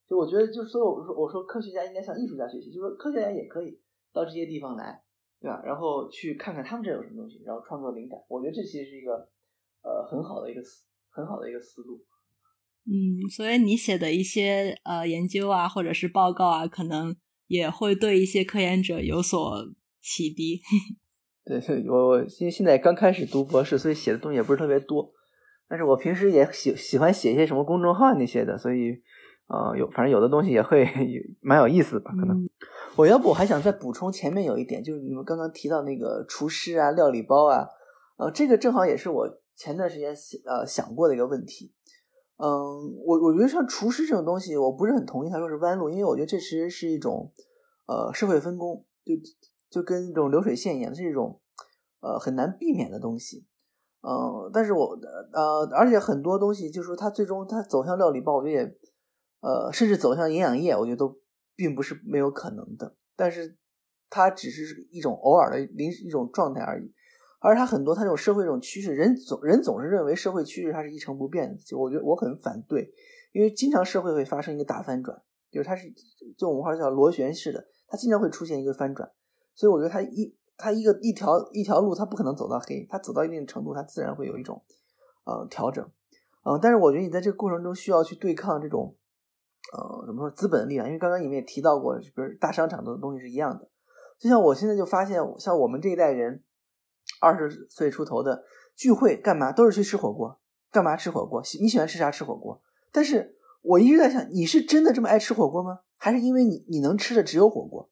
就我觉得，就所以我说，我说科学家应该向艺术家学习，就是科学家也可以到这些地方来，对吧？然后去看看他们这有什么东西，然后创作灵感。我觉得这其实是一个呃很好的一个思很好的一个思路。嗯，所以你写的一些呃研究啊，或者是报告啊，可能也会对一些科研者有所启迪。对，我我现现在刚开始读博士，所以写的东西也不是特别多。但是我平时也喜喜欢写一些什么公众号那些的，所以，呃，有反正有的东西也会 蛮有意思吧。可能我要不我还想再补充前面有一点，就是你们刚刚提到那个厨师啊、料理包啊，呃，这个正好也是我前段时间呃想过的一个问题。嗯，我我觉得像厨师这种东西，我不是很同意他说是弯路，因为我觉得这其实是一种呃社会分工，就就跟这种流水线一样，是一种呃很难避免的东西。嗯，但是我呃，而且很多东西，就是说它最终它走向料理包，我觉得也呃，甚至走向营养液，我觉得都并不是没有可能的。但是它只是一种偶尔的临时一种状态而已。而它很多它这种社会这种趋势，人总人总是认为社会趋势它是一成不变的，就我觉得我很反对，因为经常社会会发生一个大翻转，就是它是就我们话叫螺旋式的，它经常会出现一个翻转，所以我觉得它一。它一个一条一条路，它不可能走到黑，它走到一定程度，它自然会有一种呃调整，嗯，但是我觉得你在这个过程中需要去对抗这种呃怎么说资本的力量，因为刚刚你们也提到过，比如大商场的东西是一样的，就像我现在就发现，像我们这一代人二十岁出头的，聚会干嘛都是去吃火锅，干嘛吃火锅？你喜欢吃啥吃火锅？但是我一直在想，你是真的这么爱吃火锅吗？还是因为你你能吃的只有火锅？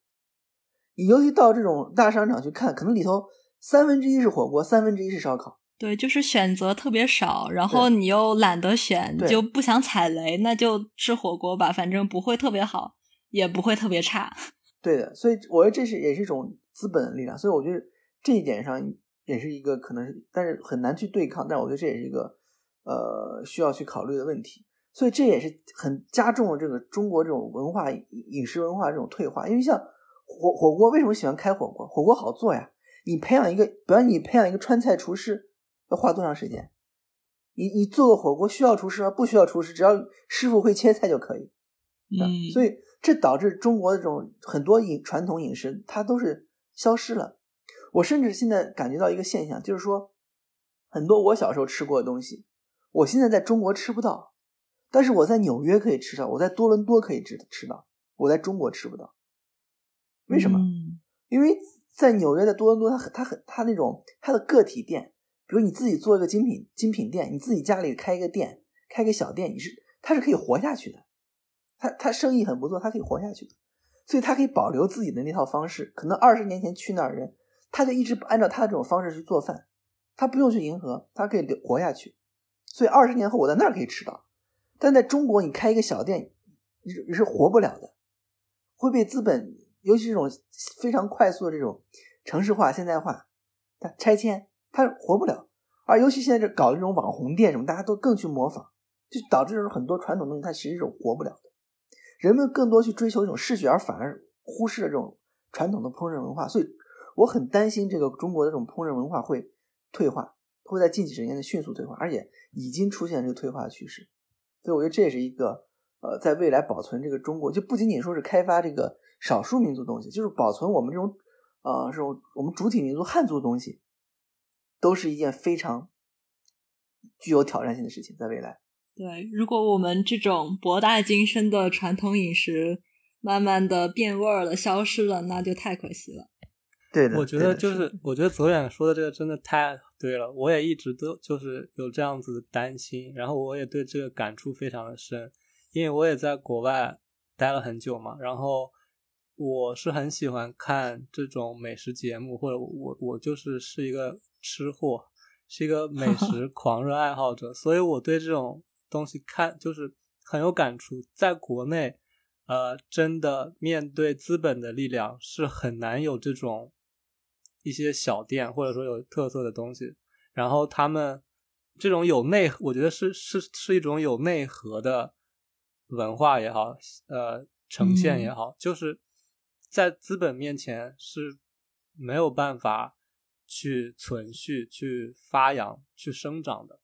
你尤其到这种大商场去看，可能里头三分之一是火锅，三分之一是烧烤。对，就是选择特别少，然后你又懒得选，你就不想踩雷，那就吃火锅吧，反正不会特别好，也不会特别差。对的，所以我觉得这是也是一种资本的力量，所以我觉得这一点上也是一个可能是，但是很难去对抗，但我觉得这也是一个呃需要去考虑的问题，所以这也是很加重了这个中国这种文化饮食文化这种退化，因为像火火锅为什么喜欢开火锅？火锅好做呀，你培养一个，比方你培养一个川菜厨师要花多长时间？你你做个火锅需要厨师吗？不需要厨师，只要师傅会切菜就可以。嗯，所以这导致中国的这种很多饮传统饮食它都是消失了。我甚至现在感觉到一个现象，就是说很多我小时候吃过的东西，我现在在中国吃不到，但是我在纽约可以吃到，我在多伦多可以吃吃到，我在中国吃不到。为什么？嗯因为在纽约的多伦多，它很它很它那种它的个体店，比如你自己做一个精品精品店，你自己家里开一个店，开个小店，你是它是可以活下去的。他他生意很不错，他可以活下去的，所以他可以保留自己的那套方式。可能二十年前去那儿的人，他就一直按照他的这种方式去做饭，他不用去迎合，他可以活下去。所以二十年后我在那儿可以吃到，但在中国你开一个小店，你是是活不了的，会被资本，尤其这种非常快速的这种城市化、现代化，它拆迁，它活不了。而尤其现在这搞这种网红店什么，大家都更去模仿，就导致很多传统东西它其实是活不了的。人们更多去追求一种视觉，而反而忽视了这种传统的烹饪文化。所以我很担心这个中国的这种烹饪文化会退化，会在近几十年内迅速退化，而且已经出现这个退化的趋势。所以我觉得这也是一个呃，在未来保存这个中国，就不仅仅说是开发这个少数民族东西，就是保存我们这种呃这种我们主体民族汉族东西，都是一件非常具有挑战性的事情，在未来。对，如果我们这种博大精深的传统饮食慢慢的变味儿了、消失了，那就太可惜了。对的，我觉得就是是，我觉得泽远说的这个真的太对了，我也一直都就是有这样子的担心，然后我也对这个感触非常的深，因为我也在国外待了很久嘛，然后我是很喜欢看这种美食节目，或者我我就是是一个吃货，是一个美 食狂热爱好者，所以我对这种东西看就是很有感触，在国内。呃，真的面对资本的力量是很难有这种一些小店或者说有特色的东西，然后他们这种有内，我觉得是是是一种有内核的文化也好，呃，呈现也好，就是在资本面前是没有办法去存续、去发扬、去生长的。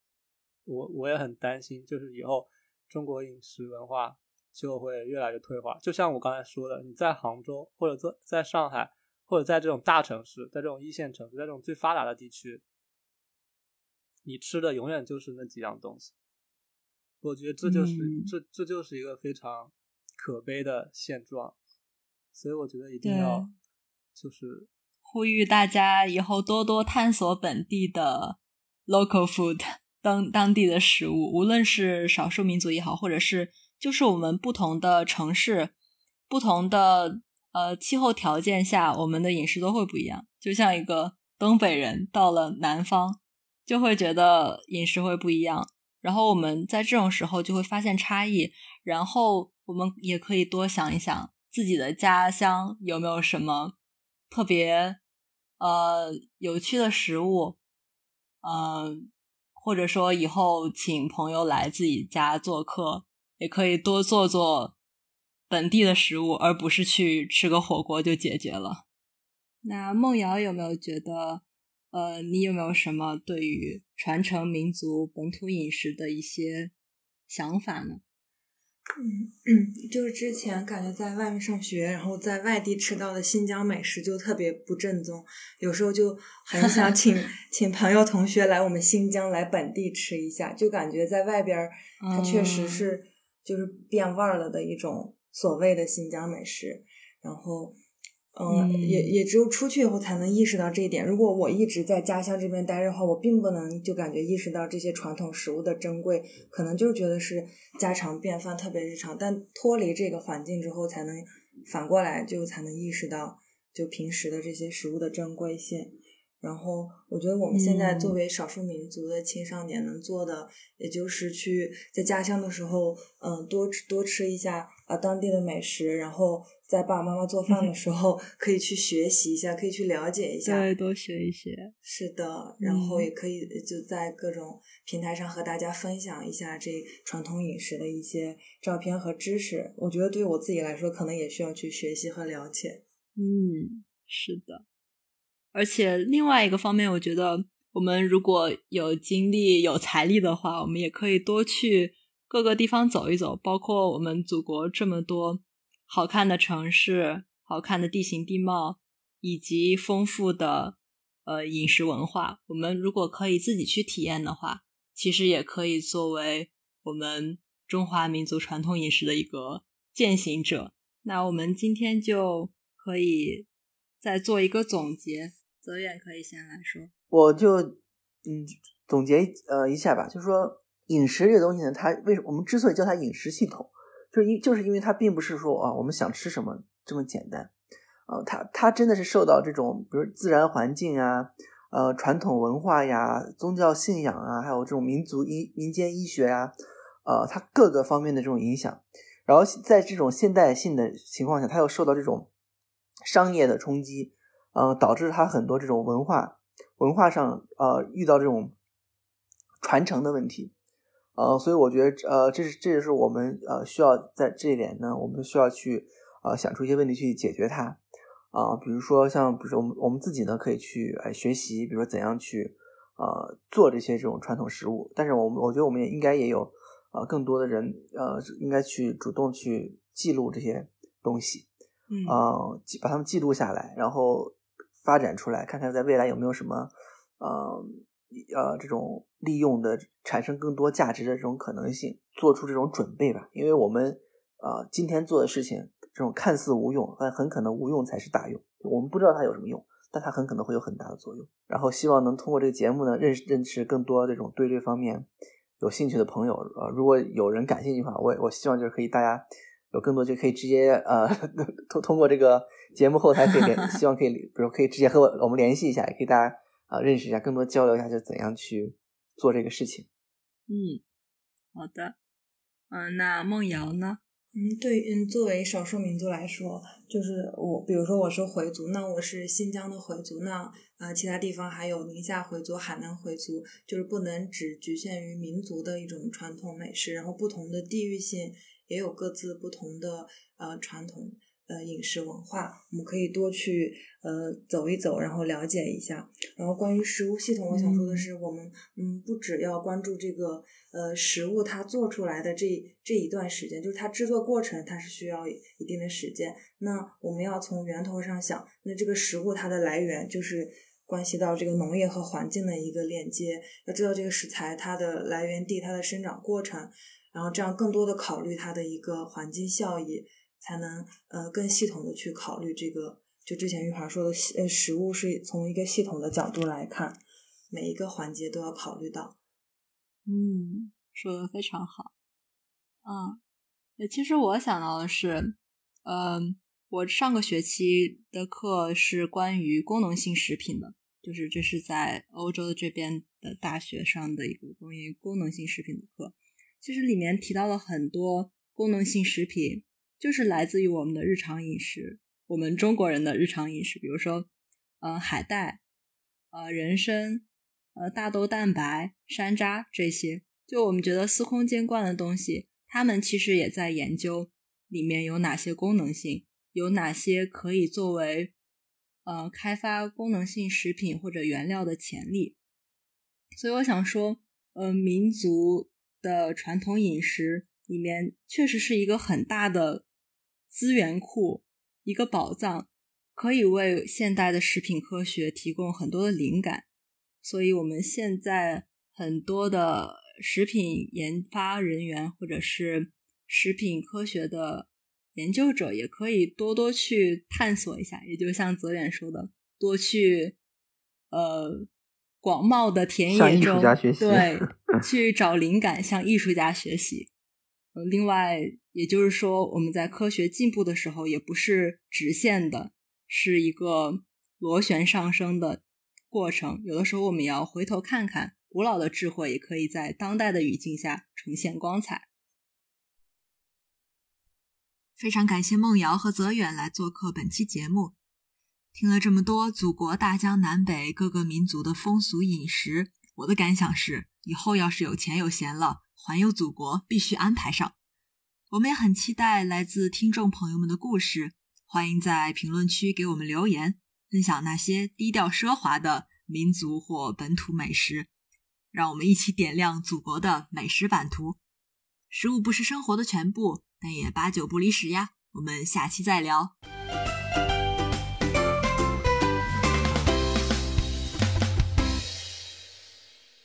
我我也很担心，就是以后中国饮食文化。就会越来越退化。就像我刚才说的，你在杭州或者在在上海，或者在这种大城市，在这种一线城市，在这种最发达的地区，你吃的永远就是那几样东西。我觉得这就是、嗯这这就是一个非常可悲的现状。所以我觉得一定要就是呼吁大家以后多多探索本地的 local food 当当地的食物，无论是少数民族也好，或者是就是我们不同的城市、不同的呃气候条件下，我们的饮食都会不一样。就像一个东北人到了南方，就会觉得饮食会不一样。然后我们在这种时候就会发现差异，然后我们也可以多想一想自己的家乡有没有什么特别呃有趣的食物，呃，或者说以后请朋友来自己家做客，也可以多做做本地的食物，而不是去吃个火锅就解决了。那梦瑶有没有觉得，呃，你有没有什么对于传承民族本土饮食的一些想法呢？嗯嗯，就是之前感觉在外面上学，然后在外地吃到的新疆美食就特别不正宗，有时候就很想请 请朋友同学来我们新疆来本地吃一下，就感觉在外边儿它确实嗯是就是变味儿了的一种所谓的新疆美食，然后嗯，也也只有出去以后才能意识到这一点。如果我一直在家乡这边待着的话，我并不能就感觉意识到这些传统食物的珍贵，可能就是觉得是家常便饭，特别日常。但脱离这个环境之后，才能反过来就才能意识到，就平时的这些食物的珍贵性。然后，我觉得我们现在作为少数民族的青少年能做的，也就是去在家乡的时候，嗯，多吃多吃一下啊当地的美食，然后在爸爸妈妈做饭的时候，可以去学习一下，可以去了解一下，对，多学一些。是的，然后也可以就在各种平台上和大家分享一下这传统饮食的一些照片和知识。我觉得对于我自己来说，可能也需要去学习和了解。嗯，是的。而且另外一个方面，我觉得我们如果有精力、有财力的话，我们也可以多去各个地方走一走，包括我们祖国这么多好看的城市、好看的地形地貌，以及丰富的呃饮食文化。我们如果可以自己去体验的话，其实也可以作为我们中华民族传统饮食的一个践行者。那我们今天就可以再做一个总结。泽远可以先来说，我就嗯总结呃一下吧，就是说饮食这个东西呢，它为什么我们之所以叫它饮食系统，就是因就是因为它并不是说啊我们想吃什么这么简单，呃它它真的是受到这种比如自然环境啊，呃传统文化呀、宗教信仰啊，还有这种民族医民间医学啊，呃它各个方面的这种影响，然后在这种现代性的情况下，它又受到这种商业的冲击。嗯，导致它很多这种文化文化上呃遇到这种传承的问题，呃，所以我觉得呃这是这也是我们呃需要在这一点呢，我们需要去呃想出一些问题去解决它。啊，比如说像比如说我们我们自己呢可以去哎学习，比如说怎样去呃做这些这种传统食物，但是我们我觉得我们也应该也有呃更多的人呃应该去主动去记录这些东西，嗯。啊，把它们记录下来，然后。发展出来，看看在未来有没有什么，呃呃，这种利用的产生更多价值的这种可能性，做出这种准备吧。因为我们啊，今天做的事情，这种看似无用，但很可能无用才是大用。我们不知道它有什么用，但它很可能会有很大的作用。然后希望能通过这个节目呢，认识认识更多这种对这方面有兴趣的朋友。呃，如果有人感兴趣的话，我我希望就是可以大家。有更多就可以直接呃通通过这个节目后台可以联，希望可以比如可以直接和我我们联系一下，也可以大家啊认识一下，更多交流一下，就怎样去做这个事情。嗯，好的，嗯，那梦瑶呢？嗯，对，嗯，作为少数民族来说，就是我，比如说我是回族，那我是新疆的回族，那呃其他地方还有宁夏回族、海南回族，就是不能只局限于民族的一种传统美食，然后不同的地域性。也有各自不同的呃传统呃饮食文化，我们可以多去呃走一走，然后了解一下。然后关于食物系统，我想说的是，我们嗯不只要关注这个呃食物它做出来的这这一段时间，就是它制作过程，它是需要一定的时间。那我们要从源头上想，那这个食物它的来源就是关系到这个农业和环境的一个链接。要知道这个食材它的来源地、它的生长过程。然后这样更多的考虑它的一个环境效益，才能呃更系统的去考虑这个。就之前玉华说的，呃，食物是从一个系统的角度来看，每一个环节都要考虑到。嗯，说的非常好。嗯，其实我想到的是，嗯，我上个学期的课是关于功能性食品的，就是这是在欧洲的这边的大学上的一个关于功能性食品的课。其实里面提到了很多功能性食品，就是来自于我们的日常饮食，我们中国人的日常饮食，比如说，呃，海带，呃，人参，呃，大豆蛋白、山楂这些，就我们觉得司空见惯的东西，他们其实也在研究里面有哪些功能性，有哪些可以作为呃开发功能性食品或者原料的潜力。所以我想说，呃，民族。的传统饮食里面确实是一个很大的资源库，一个宝藏，可以为现代的食品科学提供很多的灵感。所以，我们现在很多的食品研发人员或者是食品科学的研究者也可以多多去探索一下，也就像泽远说的，多去呃广袤的田向艺术野中学习对 去找灵感，向艺术家学习。呃，另外，也就是说，我们在科学进步的时候，也不是直线的，是一个螺旋上升的过程。有的时候，我们要回头看看，古老的智慧也可以在当代的语境下重现光彩。非常感谢梦瑶和泽远来做客本期节目。听了这么多祖国大江南北各个民族的风俗饮食，我的感想是，以后要是有钱有闲了，环游祖国必须安排上。我们也很期待来自听众朋友们的故事，欢迎在评论区给我们留言，分享那些低调奢华的民族或本土美食，让我们一起点亮祖国的美食版图。食物不是生活的全部，但也八九不离十呀。我们下期再聊。